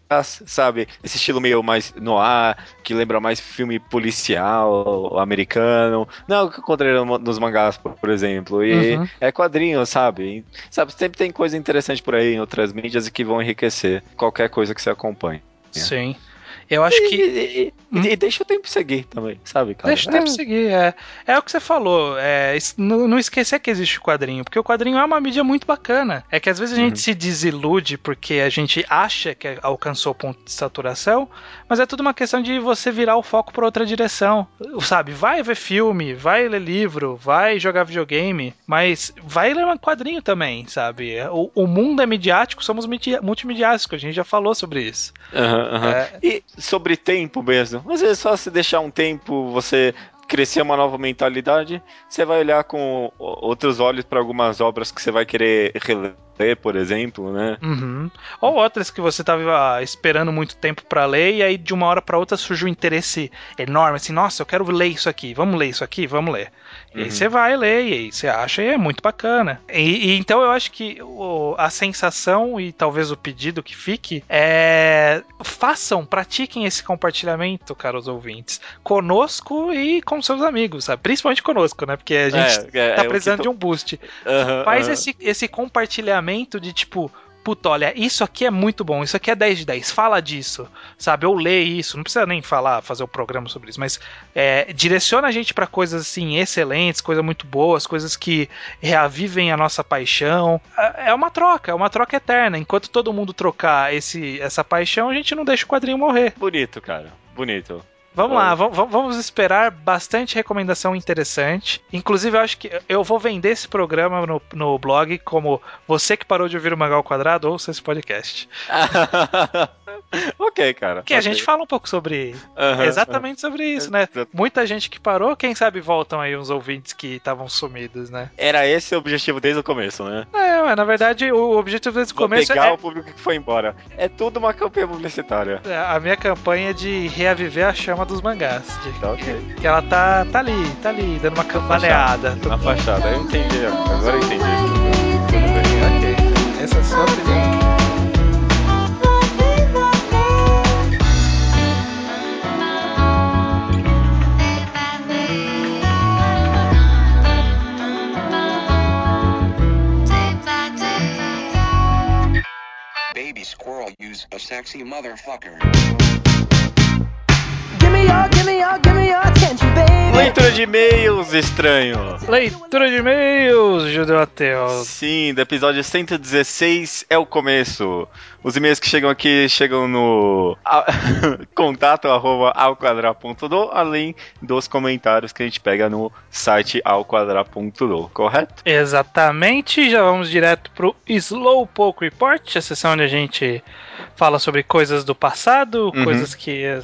sabe? Esse estilo meio mais noir, que lembra mais filme policial americano. Não é o que eu encontrei no- nos mangás, por exemplo. E Uhum. é quadrinho, sabe? Sabe, sempre tem coisa interessante por aí em outras mídias e que vão enriquecer qualquer coisa que você acompanhe. É. Sim. Eu acho que. E, e- e deixa o tempo seguir também, sabe, cara? Deixa o tempo seguir, é. É o que você falou, é, não, não esquecer que existe o quadrinho, porque o quadrinho é uma mídia muito bacana. É que às vezes a gente Uhum. se desilude porque a gente acha que alcançou o ponto de saturação, mas é tudo uma questão de você virar o foco para outra direção. Sabe, vai ver filme, vai ler livro, vai jogar videogame, mas vai ler um quadrinho também, sabe? O, o mundo é midiático, somos multimediáticos, a gente já falou sobre isso. Aham, aham. É. E sobre tempo mesmo. Às vezes só se deixar um tempo, você crescer uma nova mentalidade, você vai olhar com outros olhos para algumas obras que você vai querer reler, por exemplo, né? Uhum. Ou outras que você tava ah, esperando muito tempo pra ler e aí de uma hora pra outra surge um interesse enorme, assim, nossa, eu quero ler isso aqui, vamos ler isso aqui, vamos ler. E aí Uhum. você vai ler e aí você acha e é muito bacana. E, e então eu acho que o- a sensação e talvez o pedido que fique é façam, pratiquem esse compartilhamento, caros ouvintes, conosco e com seus amigos, sabe? Principalmente conosco, né? Porque a gente é, tá é o que precisando to- de um boost. Aham, Faz aham. esse, esse compartilhamento de tipo, puta, olha, isso aqui é muito bom, isso aqui é 10 de 10, fala disso, sabe? Ou lê isso, não precisa nem falar, fazer o programa sobre isso, mas é, direciona a gente pra coisas assim excelentes, coisas muito boas, coisas que reavivem a nossa paixão. É é uma troca, é uma troca eterna. Enquanto todo mundo trocar esse, essa paixão, a gente não deixa o quadrinho morrer. Bonito, cara. Bonito. Vamos É. lá, va- va- vamos esperar bastante recomendação interessante. Inclusive, eu acho que eu vou vender esse programa no, no blog como você que parou de ouvir o Mangal Quadrado, ouça esse podcast. (laughs) ok, cara. Que a ok. gente fala um pouco sobre. Exatamente sobre isso, né? Exato. Muita gente que parou, quem sabe voltam aí uns ouvintes que estavam sumidos, né? Era esse o objetivo desde o começo, né? É, mas na verdade o objetivo desde o Vou começo pegar é, o público que foi embora. É tudo uma campanha publicitária. é a minha campanha de reaviver a chama dos mangás. de- Tá ok. que ela tá, tá ali, tá ali, dando uma campaneada. Na fachada. Eu entendi. Agora eu entendi. Tudo bem. Ok. Essa é a sua opinião. Baby squirrel use a sexy motherfucker. Leitura de e-mails, estranho. Leitura de e-mails, Judeu Ateu. Sim, do episódio 116 é o começo. Os e-mails que chegam aqui chegam no (laughs) contato arroba além dos comentários que a gente pega no site alquadra.do, correto? Exatamente, já vamos direto pro Slowpoke Report, a sessão onde a gente fala sobre coisas do passado, Uhum. coisas que. É,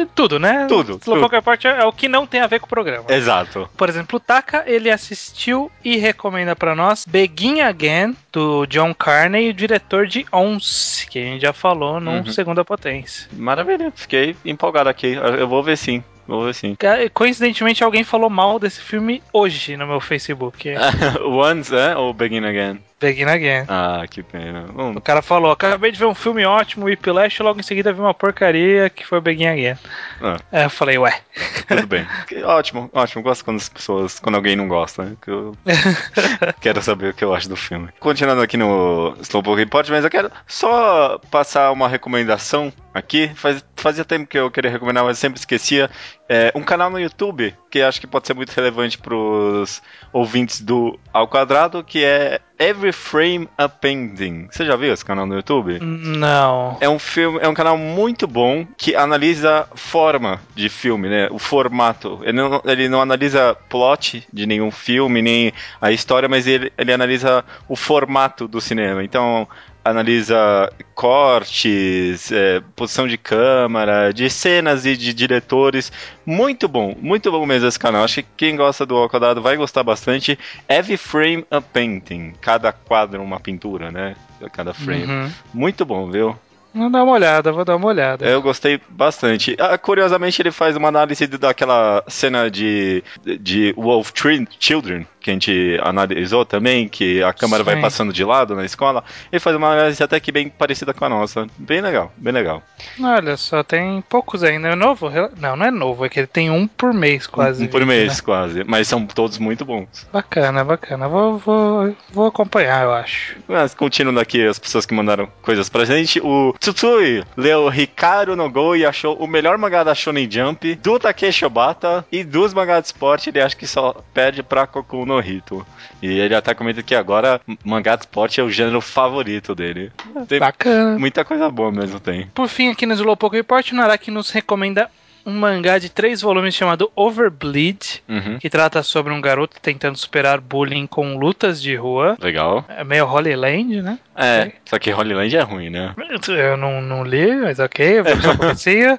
é tudo, né? Tudo, Slowpoke tudo. Report é, é o que não tem a ver com o programa. Exato. Por exemplo, o Taka, ele assistiu e recomenda pra nós Begin Again, do John Carney, o diretor de Ons, que a gente já falou no Uhum. Segunda Potência. Maravilha, fiquei empolgado aqui. Eu vou ver sim. Vou ver sim. Coincidentemente, alguém falou mal desse filme hoje no meu Facebook. (laughs) Once, é? Ou Begin Again? Begin Again. Ah, que pena. Hum, O cara falou, acabei de ver um filme ótimo, Whiplash, e logo em seguida vi uma porcaria que foi Begin Again. Ah. Aí eu falei, ué, tudo bem. (laughs) Ótimo, ótimo. Gosto quando as pessoas, quando alguém não gosta, né? Que eu (laughs) quero saber o que eu acho do filme. Continuando aqui no Slowpoke Report, mas eu quero só passar uma recomendação aqui. Faz, fazia tempo que eu queria recomendar, mas sempre esquecia. É, um canal no YouTube que acho que pode ser muito relevante para os ouvintes do Ao Quadrado, que é Every Frame Appending. Você já viu esse canal no YouTube? Não. É um filme, é um canal muito bom que analisa forma de filme, né? O formato. Ele não, ele não analisa plot de nenhum filme, nem a história, mas ele, ele analisa o formato do cinema. Então, analisa cortes, é, posição de câmera, de cenas e de diretores. Muito bom, muito bom mesmo esse canal. Acho que quem gosta do Ao Quadrado vai gostar bastante. Every frame a painting. Cada quadro uma pintura, né? Cada frame. Uhum. Muito bom, viu? Vou dar uma olhada, vou dar uma olhada. Eu gostei bastante. Ah, curiosamente, ele faz uma análise daquela cena de, de Wolf Children, que a gente analisou também, que a câmera vai Sim. passando de lado na escola. Ele faz uma análise até que bem parecida com a nossa. Bem legal, bem legal. Olha só, tem poucos ainda. É novo? Não, não é novo, é que ele tem um por mês quase. Um por vídeo, mês, né? quase. Mas são todos muito bons. Bacana, bacana. Vou, vou, vou acompanhar, eu acho. Mas continuando aqui as pessoas que mandaram coisas pra gente, o Tsutsui leu Hikaru no Go e achou o melhor mangá da Shonen Jump, do Takeshi Obata e dos mangá de esporte, ele acha que só perde pra Koku no Hito. E ele até comenta que agora mangá de esporte é o gênero favorito dele. Tem Bacana. muita coisa boa mesmo tem. Por fim, aqui no Slowpoke Report, o Naraki nos recomenda um mangá de três volumes chamado Overbleed, Uhum. que trata sobre um garoto tentando superar bullying com lutas de rua. Legal. É meio Holy Land, né? É, só que Holy Land é ruim, né? Eu não, não li, mas ok, eu vou só (laughs) conhecia.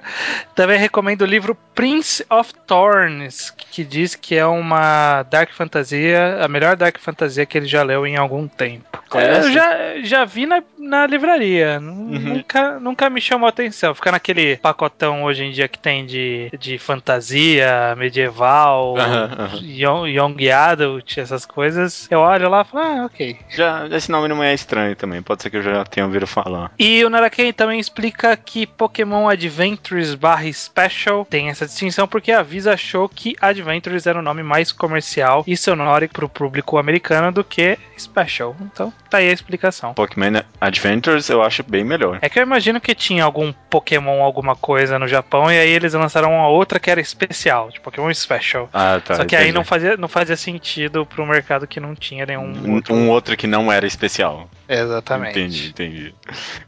Também recomendo o livro Prince of Thorns, que diz que é uma dark fantasia, a melhor dark fantasia que ele já leu em algum tempo. Conhece? Eu já, já vi na, na livraria, nunca, nunca me chamou a atenção. Fica naquele pacotão hoje em dia que tem de, de fantasia medieval, Aham, aham. young, adult, essas coisas. Eu olho lá e falo, ah, ok. Já, esse nome não é estranho também, pode ser que eu já tenha ouvido falar. E o Naraken também explica que Pokémon Adventures barra Special tem essa distinção porque a Visa achou que Adventures era o nome mais comercial e sonoro pro público americano do que Special. Então, tá aí a explicação. Pokémon Adventures eu acho bem melhor. É que eu imagino que tinha algum Pokémon alguma coisa no Japão e aí eles lançaram uma outra que era especial, de Pokémon Special. Ah, tá. Só que aí entendi. não fazia, não fazia sentido pro mercado que não tinha nenhum Um, outro. um outro que não era especial. Exatamente. Entendi, entendi.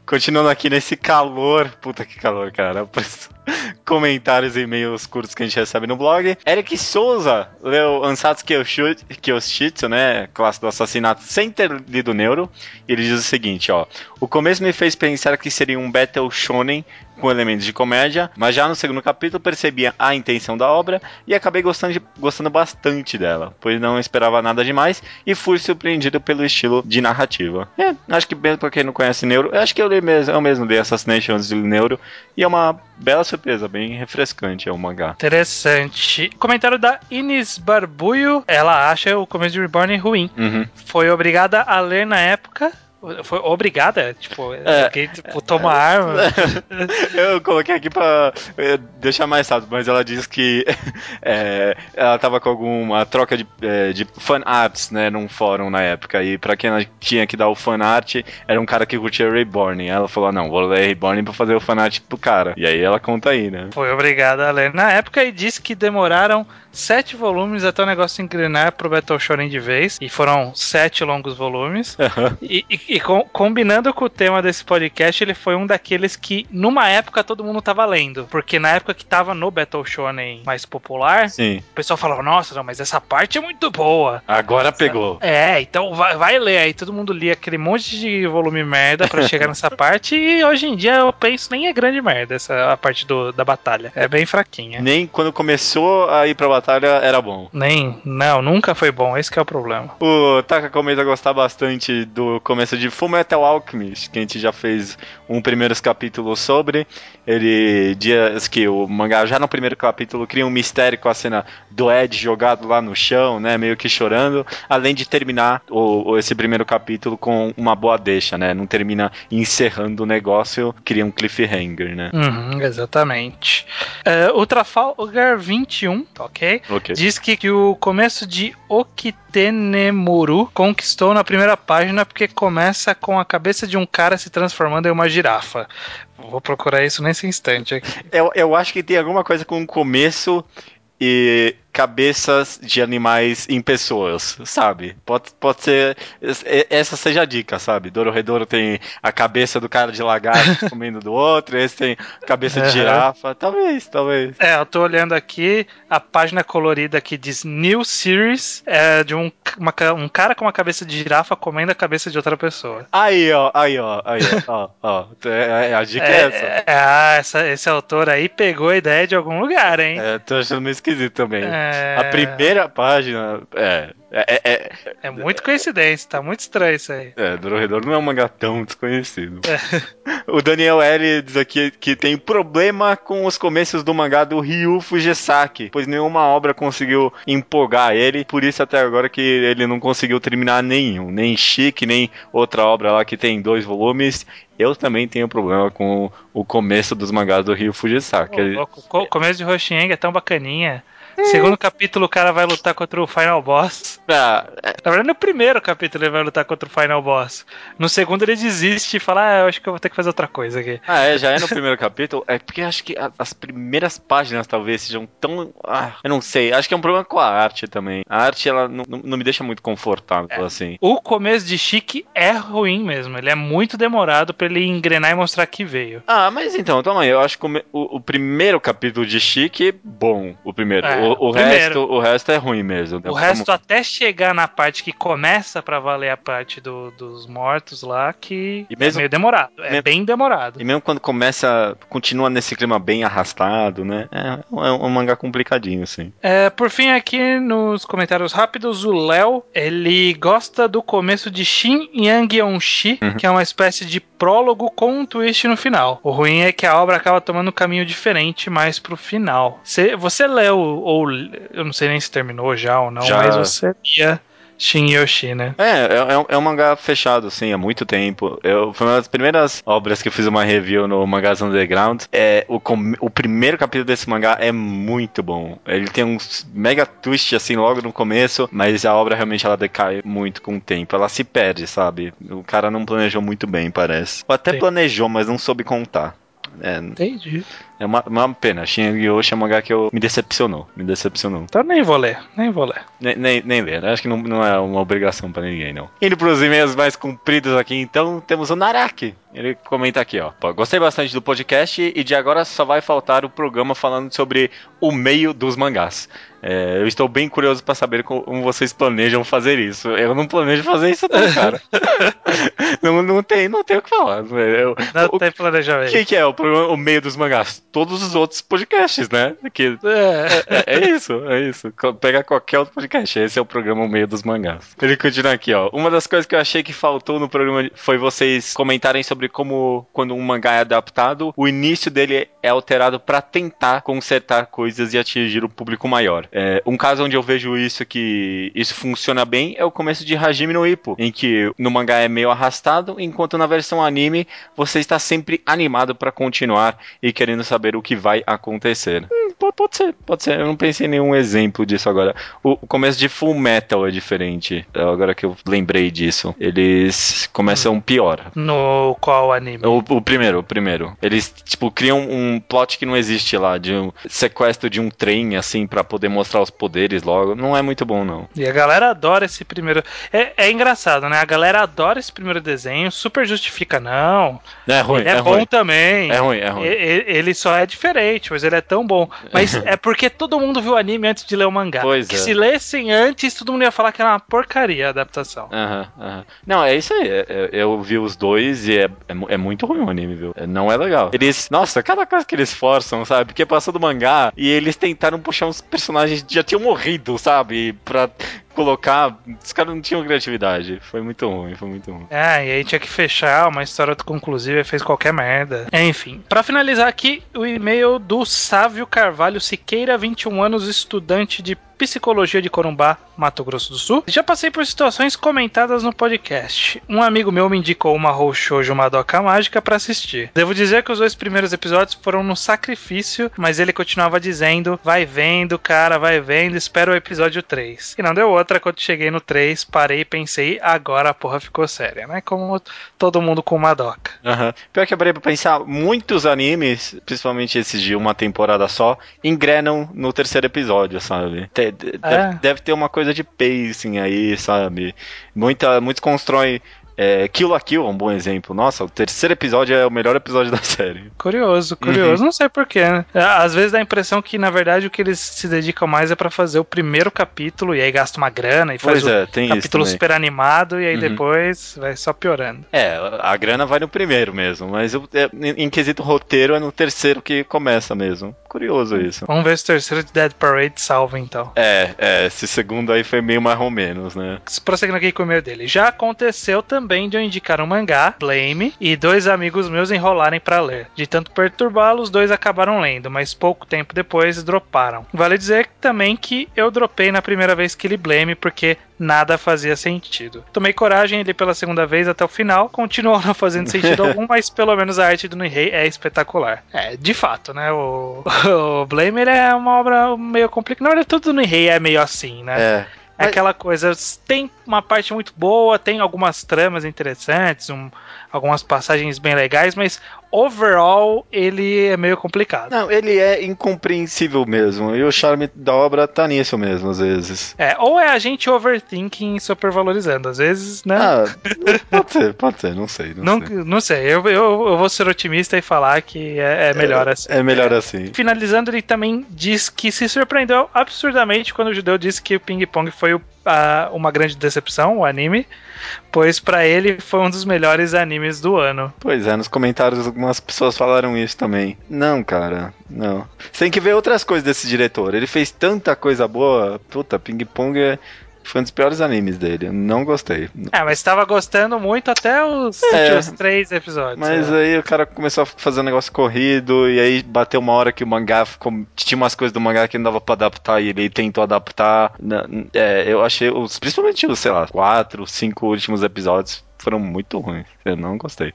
Continuando aqui nesse calor. Puta que calor, cara. (laughs) Comentários e e-mails curtos que a gente recebe no blog. Eric Souza leu Ansatsu Kyoshitsu, né? Classe do assassinato, sem ter lido Neuro. E ele diz o seguinte, ó. O começo me fez pensar que seria um Battle Shonen com elementos de comédia, mas já no segundo capítulo percebi a intenção da obra e acabei gostando, de- gostando bastante dela, pois não esperava nada demais e fui surpreendido pelo estilo de narrativa. É, acho que mesmo pra quem não conhece Neuro, eu acho que eu li mesmo, eu mesmo li Assassination de Neuro e é uma bela surpresa, bem refrescante é o mangá. Interessante. Comentário da Ines Barbuio. Ela acha o começo de Reborn ruim. Uhum. Foi obrigada a ler na época. Foi obrigada? Tipo, É. alguém tipo, toma arma. (laughs) Eu coloquei aqui pra eh, deixar mais rápido, mas ela diz que (laughs) eh, ela tava com alguma troca de, eh, de fan arts, né, num fórum na época, e pra quem ela tinha que dar o fan art, era um cara que curtia Reborn, e ela falou, "Ah, não, vou ler Reborn pra fazer o fan art pro cara, e aí ela conta aí, né. Foi obrigada a ler na época e disse que demoraram sete volumes até o negócio engrenar pro Battle Shonen de vez. E foram sete longos volumes. E, e- e com- combinando com o tema desse podcast, ele foi um daqueles que, numa época, todo mundo tava lendo. Porque na época que tava no Battle Shonen mais popular, Sim, o pessoal falava, nossa, não, mas essa parte é muito boa. agora pegou. É, então vai, vai ler. Aí todo mundo lia aquele monte de volume merda pra chegar nessa (laughs) parte. E hoje em dia eu penso, nem é grande merda essa a parte do, da batalha. É bem fraquinha. Nem quando começou a ir pra batalha era bom. Nem, não, nunca foi bom. Esse que é o problema. O Taka comenta gostar bastante do começo de de Fullmetal Alchemist, que a gente já fez um primeiros capítulo sobre. Ele diz que o mangá já no primeiro capítulo cria um mistério com a cena do Ed jogado lá no chão, né, meio que chorando, além de terminar o, esse primeiro capítulo com uma boa deixa, né? Não termina encerrando o negócio, cria um cliffhanger, né? Uhum, exatamente. É, o Trafalgar 21, ok? Ok. Diz que, que o começo de Okitenemuru conquistou na primeira página porque começa com a cabeça de um cara se transformando em uma girafa. Vou procurar isso nesse instante aqui. Eu, eu acho que tem alguma coisa com o começo e cabeças de animais em pessoas, sabe? Pode, pode ser. es- Essa seja a dica, sabe? Dororedoro tem a cabeça do cara de lagarto (laughs) comendo do outro, esse tem cabeça de Aham. girafa. Talvez, talvez. É, eu tô olhando aqui a página colorida que diz New Series é de um, uma um cara com uma cabeça de girafa comendo a cabeça de outra pessoa. Aí, ó, aí, ó, aí, ó, ó, ó. É, a dica é, essa. É, é, ah, essa- esse autor aí pegou a ideia de algum lugar, hein? É, tô achando meio esquisito também. É. A primeira página. É. É, é, é, É muito coincidência, tá muito estranho isso aí. É, Dororedoro não é um mangá tão desconhecido. O Daniel L diz aqui que tem problema com os começos do mangá do Ryu Fugisaki, pois nenhuma obra conseguiu empolgar ele, por isso até agora que ele não conseguiu terminar nenhum, nem Chique, nem outra obra lá que tem dois volumes. Eu também tenho problema com o começo dos mangás do Ryu Fugisaki. Ô, Ele- louco, O começo de Roshieng é tão bacaninha. Segundo capítulo, o cara vai lutar contra o Final Boss. Ah, Na verdade, no primeiro capítulo ele vai lutar contra o Final Boss. No segundo ele desiste e fala: Ah, eu acho que eu vou ter que fazer outra coisa aqui. Ah, é, já é no primeiro capítulo. É porque acho que a- as primeiras páginas talvez sejam tão. Ah, eu não sei. Acho que é um problema com a arte também. A arte, ela não, não- me deixa muito confortável, assim. O começo de Chique é ruim mesmo. Ele é muito demorado pra ele engrenar e mostrar que veio. Ah, mas então, toma aí. Eu acho que o- o primeiro capítulo de Chique, bom. O primeiro. É, o, o o resto, o resto é ruim mesmo. O resto, até chegar na parte que começa pra valer a parte do- dos mortos lá, que E mesmo- é meio demorado. É mesmo- bem demorado. E mesmo quando começa, continua nesse clima bem arrastado, né? É um, é um mangá complicadinho, assim. É, por fim, aqui nos comentários rápidos, o Léo, ele gosta do começo de Shin Yang-Yeon-Shi, Uhum. que é uma espécie de prólogo com um twist no final. O ruim é que a obra acaba tomando um caminho diferente mais pro final. Cê- você leu, ou eu não sei nem se terminou já ou não, Já. mas você lia Shin Yoshi, né? É, é, é um- é um mangá fechado, assim, há muito tempo. Eu, foi uma das primeiras obras que eu fiz uma review no Mangás Underground. É, o, o primeiro capítulo desse mangá é muito bom. Ele tem um mega twist, assim, logo no começo, mas a obra realmente ela decai muito com o tempo. Ela se perde, sabe? O cara não planejou muito bem, parece. Ou até Sim. planejou, mas não soube contar. É, Entendi. é uma, uma pena. Shin Yoshi é um mangá que eu, me decepcionou. Me decepcionou. Então nem vou ler, nem vou ler. Nem, nem, nem ler, acho que não, não é uma obrigação pra ninguém, não. Indo pros e-mails mais compridos aqui, então, temos o Naraki. Ele comenta aqui, ó. Gostei bastante do podcast e de agora só vai faltar o programa falando sobre o meio dos mangás. É, eu estou bem curioso pra saber como vocês planejam fazer isso. Eu não planejo fazer isso, não, (laughs) cara. não, não, tem, não tem o que falar. Eu, Não o tem planejamento. que, que é o, programa- o meio dos mangás? Todos os outros podcasts, né? Que É. é, é isso, é isso. Pega qualquer outro podcast. Esse é o programa O Meio dos Mangás. Ele continua aqui, ó. Uma das coisas que eu achei que faltou no programa foi vocês comentarem sobre como, quando um mangá é adaptado, o início dele é alterado pra tentar consertar coisas e atingir o público maior. É, um caso onde eu vejo isso que isso funciona bem é o começo de Hajime no Ippo, em que no mangá é meio arrastado, enquanto na versão anime você está sempre animado pra continuar e querendo saber o que vai acontecer. Hum, po- pode ser, pode ser. Eu não pensei em nenhum exemplo disso agora. O, o começo de Full Metal é diferente. É, Agora que eu lembrei disso. Eles começam pior. No qual anime? O, o primeiro, o primeiro. Eles, tipo, criam um plot que não existe lá, de um sequestro de um trem, assim, pra poder mostrar os poderes logo. Não é muito bom, não. E a galera adora esse primeiro. É, é engraçado, né? A galera adora esse primeiro desenho, super justifica, não. É ruim, ele é, é, bom ruim. também. É ruim, é ruim. Ele só é diferente, mas ele é tão bom. Mas (laughs) é porque todo mundo viu o anime antes de ler o mangá. Pois que é. se lessem antes, todo mundo ia falar que era uma porcaria a adaptação. Aham, aham. Não, é isso aí. É- é- Eu vi os dois e é, é, é muito ruim o anime, viu? Não é legal. Eles. Nossa, cada coisa que eles forçam, sabe? Porque passou do mangá e eles tentaram puxar uns personagens que já tinham morrido, sabe? Pra colocar. Os caras não tinham criatividade. Foi muito ruim, foi muito ruim. É, e aí tinha que fechar uma história conclusiva e fez qualquer merda. Enfim, pra finalizar aqui, o e-mail do Sávio Carvalho Siqueira, 21 anos, estudante de Psicologia de Corumbá, Mato Grosso do Sul. Já passei por situações comentadas no podcast. Um amigo meu me indicou uma Shoujo Madoka Mágica para assistir. Devo dizer que os dois primeiros episódios foram no sacrifício, mas ele continuava dizendo: vai vendo, cara, vai vendo, espera o episódio 3. E não deu outra quando cheguei no 3, parei e pensei: agora a porra ficou séria, né? Como todo mundo com Madoka. Aham. Pior que eu parei pra pensar, muitos animes, principalmente esses de uma temporada só, engrenam no terceiro episódio, sabe? Te- de- É. deve, deve ter uma coisa de pacing aí, sabe? Muita, muitos constroem. É, Kill la Kill é um bom exemplo. Nossa, o terceiro episódio é o melhor episódio (laughs) da série. Curioso, curioso. Não sei porquê, né? É, Às vezes dá a impressão que, na verdade, o que eles se dedicam mais é pra fazer o primeiro capítulo e aí gasta uma grana e faz Pois o é, tem capítulo super animado e aí Uhum. depois vai só piorando. É, a grana vai no primeiro mesmo, mas eu- é, em, em quesito roteiro é no terceiro que começa mesmo. Curioso isso. Vamos ver se o terceiro de Dead Parade salva então. É, é, esse segundo aí foi meio mais ou menos, né? Prosseguindo aqui com o e-mail dele. Já aconteceu também de eu indicar um mangá, Blame, e dois amigos meus enrolarem pra ler. De tanto perturbá-los, os dois acabaram lendo, mas pouco tempo depois droparam. Vale dizer também que eu dropei na primeira vez que li Blame, porque nada fazia sentido. Tomei coragem e li pela segunda vez até o final, continuou não fazendo sentido (laughs) algum, mas pelo menos a arte do Nihei é espetacular. É, de fato, né? O, (laughs) o Blame ele é uma obra meio complicada. Na verdade, tudo do Nihei é meio assim, né? É. É aquela coisa, tem uma parte muito boa, tem algumas tramas interessantes, um- algumas passagens bem legais, mas overall ele é meio complicado. Não, ele é incompreensível mesmo. E o charme da obra tá nisso mesmo, às vezes. É, ou é a gente overthinking e supervalorizando, às vezes, né? Ah, pode ser, pode ser, não sei. Não, não, sei. não sei, eu, eu, eu vou ser otimista e falar que é, é melhor assim. É melhor assim. Finalizando, ele também diz que se surpreendeu absurdamente quando o judeu disse que o Ping Pong foi o- a- uma grande decepção, o anime, pois pra ele foi um dos melhores animes do ano. Pois é, nos comentários algumas pessoas falaram isso também. Não, cara, não. Você tem que ver outras coisas desse diretor. Ele fez tanta coisa boa. Puta, Ping Pong é- foi um dos piores animes dele. Não gostei. É, mas tava gostando muito até os É. últimos três episódios. Mas lá. aí o cara começou a fazer um negócio corrido, e aí bateu uma hora que o mangá ficou. Tinha umas coisas do mangá que não dava pra adaptar, e ele tentou adaptar. É, eu achei, os, principalmente os, sei lá, quatro, cinco últimos episódios foram muito ruins. Eu não gostei.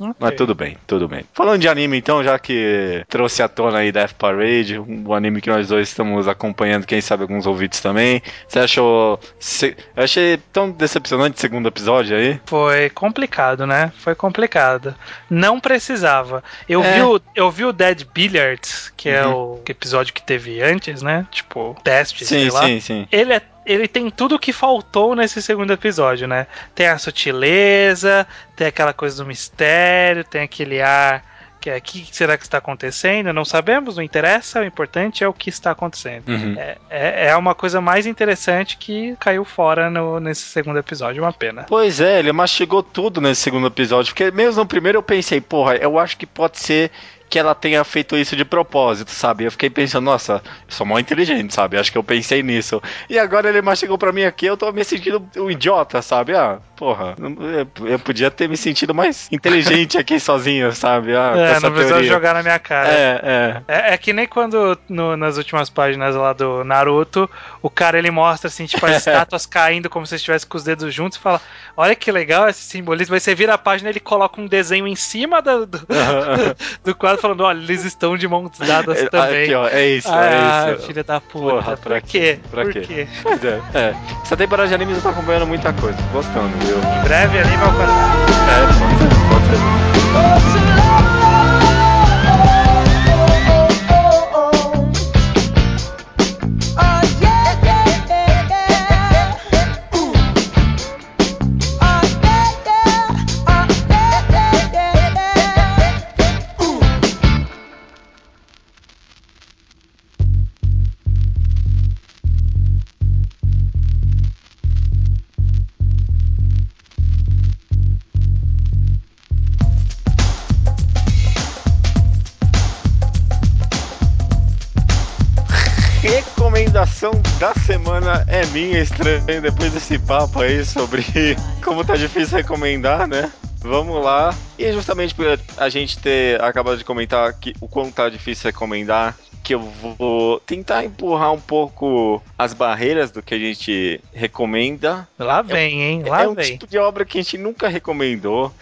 Ok. Mas tudo bem, tudo bem. Falando de anime, então, já que trouxe à tona aí Death Parade, um anime que nós dois estamos acompanhando, quem sabe alguns ouvintes também. Você achou. se- Eu achei tão decepcionante o segundo episódio aí. Foi complicado, né? Foi complicado. Não precisava. Eu, É. vi, o, eu vi o Dead Billiards, que é Uhum. o episódio que teve antes, né? Tipo, teste, Sim, sei lá. sim, sim. Ele, é, ele tem tudo o que faltou nesse segundo episódio, né? Tem a sutileza, tem aquela coisa do mistério, tem aquele ar que é o que será que está acontecendo? Não sabemos, não interessa, o importante é o que está acontecendo. Uhum. É, é, é uma coisa mais interessante que caiu fora no- nesse segundo episódio, uma pena. Pois é, ele mastigou tudo nesse segundo episódio, porque mesmo no primeiro eu pensei, porra, eu acho que pode ser que ela tenha feito isso de propósito, sabe? Eu fiquei pensando, nossa, eu sou mó inteligente, sabe? Acho que eu pensei nisso. E agora ele mastigou pra mim aqui, eu tô me sentindo um idiota, sabe? Ah, porra, eu, podia ter me sentido mais inteligente aqui (laughs) sozinho, sabe? Ah, É, não precisa jogar na minha cara. É, é. É, é que nem quando no- nas últimas páginas lá do Naruto, o cara ele mostra assim, tipo, as (laughs) estátuas caindo como se estivesse com os dedos juntos e fala: Olha que legal esse simbolismo. Aí você vira a página e ele coloca um desenho em cima do, do, (laughs) do quadro falando: Olha, eles estão de mãos dadas É, também. Aqui, ó, é isso, ah, é isso. filha da puta. Porra, pra Por quê? Pra Por quê? quê? Pois é, é. Essa temporada de animes eu tô acompanhando muita coisa, gostando, viu? Em breve, anime ao quadrado. É, pode ser, pode ser. Semana é minha, estranho, depois desse papo aí sobre (laughs) como tá difícil recomendar, né? Vamos lá. E justamente por a gente ter acabado de comentar que o quanto tá difícil recomendar, que eu vou tentar empurrar um pouco as barreiras do que a gente recomenda. Lá vem, hein? Lá é um vem. tipo de obra que a gente nunca recomendou.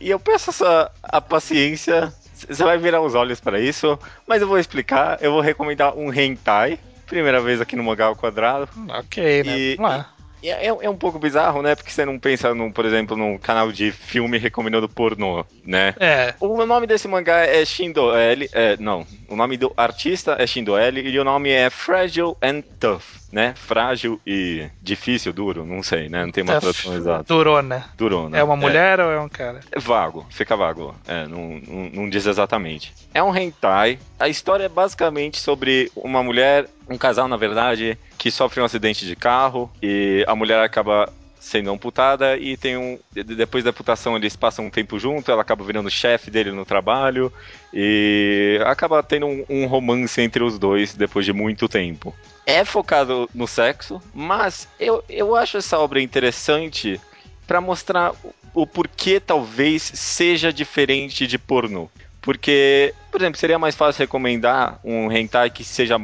E eu peço essa, a paciência. Você vai virar os olhos para isso, mas eu vou explicar. Eu vou recomendar um hentai. Primeira vez aqui no Mangá ao Quadrado. Ok, né? E- Vamos lá. E É, é um pouco bizarro, né? Porque você não pensa, num, por exemplo, num canal de filme recomendando pornô, né? É, O nome desse mangá é Shindo L. É, não, o nome do artista é Shindo L e o nome é Fragile and Tough, né? Frágil e difícil, duro, não sei, né? Não tem uma é tradução exata. durona. Durou, né? É uma mulher ou é um cara? É vago, fica vago. É, não, não, não diz exatamente. É um hentai. A história é basicamente sobre uma mulher, um casal, na verdade, que sofre um acidente de carro e a mulher acaba sendo amputada e tem um. de- Depois da amputação eles passam um tempo junto, ela acaba virando chefe dele no trabalho e acaba tendo um, um romance entre os dois depois de muito tempo. É focado no sexo, mas eu, eu acho essa obra interessante para mostrar o- o porquê talvez seja diferente de pornô. Porque, por exemplo, seria mais fácil recomendar um hentai que seja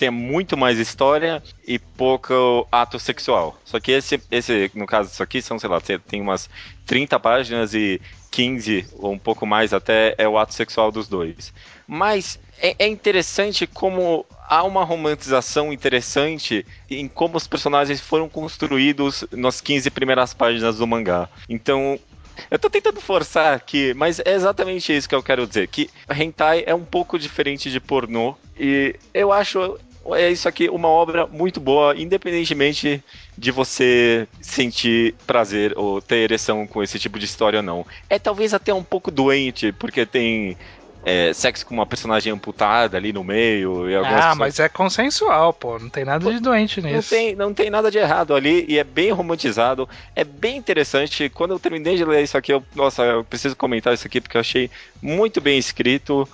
tenha muito mais história e pouco ato sexual. Só que esse, esse no caso disso aqui, são, sei lá, tem umas 30 páginas e 15 ou um pouco mais até é o ato sexual dos dois. Mas é, é interessante como há uma romantização interessante em como os personagens foram construídos nas 15 primeiras páginas do mangá. Então, eu tô tentando forçar aqui, mas é exatamente isso que eu quero dizer. Que hentai é um pouco diferente de pornô. E eu acho é isso aqui uma obra muito boa, independentemente de você sentir prazer ou ter ereção com esse tipo de história ou não. É talvez até um pouco doente, porque tem é, sexo com uma personagem amputada ali no meio. Ah, pessoas- mas é consensual, pô. Não tem nada de doente não nisso. tem, não tem nada de errado ali e é bem romantizado, é bem interessante. Quando eu terminei de ler isso aqui, eu, nossa, eu preciso comentar isso aqui porque eu achei muito bem escrito,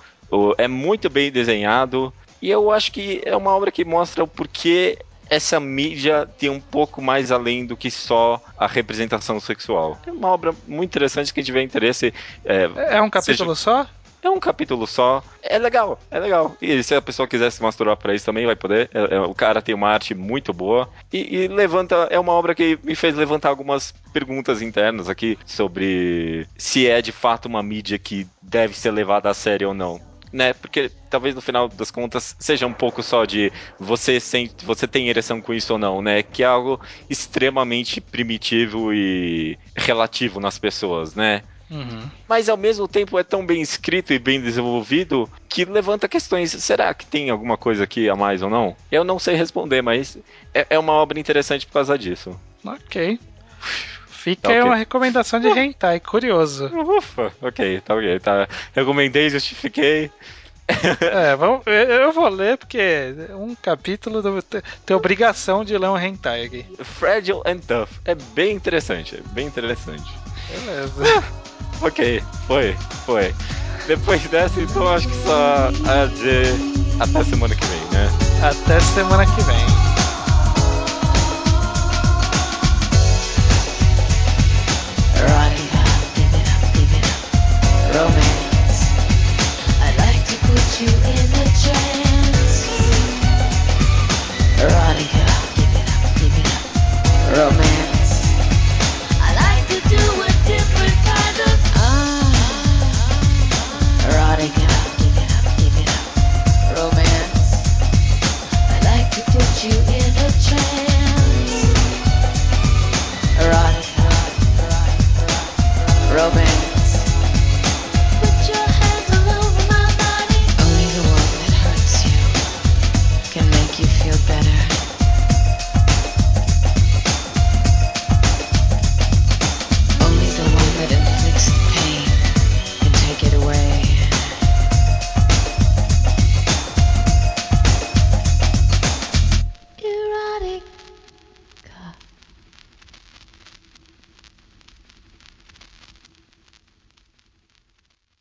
é muito bem desenhado e eu acho que é uma obra que mostra o porquê essa mídia tem um pouco mais além do que só a representação sexual. É uma obra muito interessante que tiver interesse. É, É um capítulo só? é um capítulo só. É legal, é legal. E se a pessoa quiser se masturbar pra isso também, vai poder. É- é- o cara tem uma arte muito boa. E, e levanta. É uma obra que me fez levantar algumas perguntas internas aqui sobre se é de fato uma mídia que deve ser levada a sério ou não. Né? Porque talvez no final das contas seja um pouco só de você sente, você tem ereção com isso ou não, né? Que é algo extremamente primitivo e relativo nas pessoas, né? Uhum. mas ao mesmo tempo é tão bem escrito e bem desenvolvido que levanta questões. Será que tem alguma coisa aqui a mais ou não? Eu não sei responder, mas é, é uma obra interessante por causa disso. Ok. Fica Tá aí ok. uma recomendação de hentai, curioso. Ufa, ok, tá ok. Tá. Recomendei, justifiquei. É, vamos, eu- vou ler porque um capítulo do, tem obrigação de ler um hentai aqui. Fragile and Tough. É bem interessante, é bem interessante. Beleza. Ok, foi, foi. Depois dessa, então acho que só a dizer até semana que vem, né? Até semana que vem. Romeo.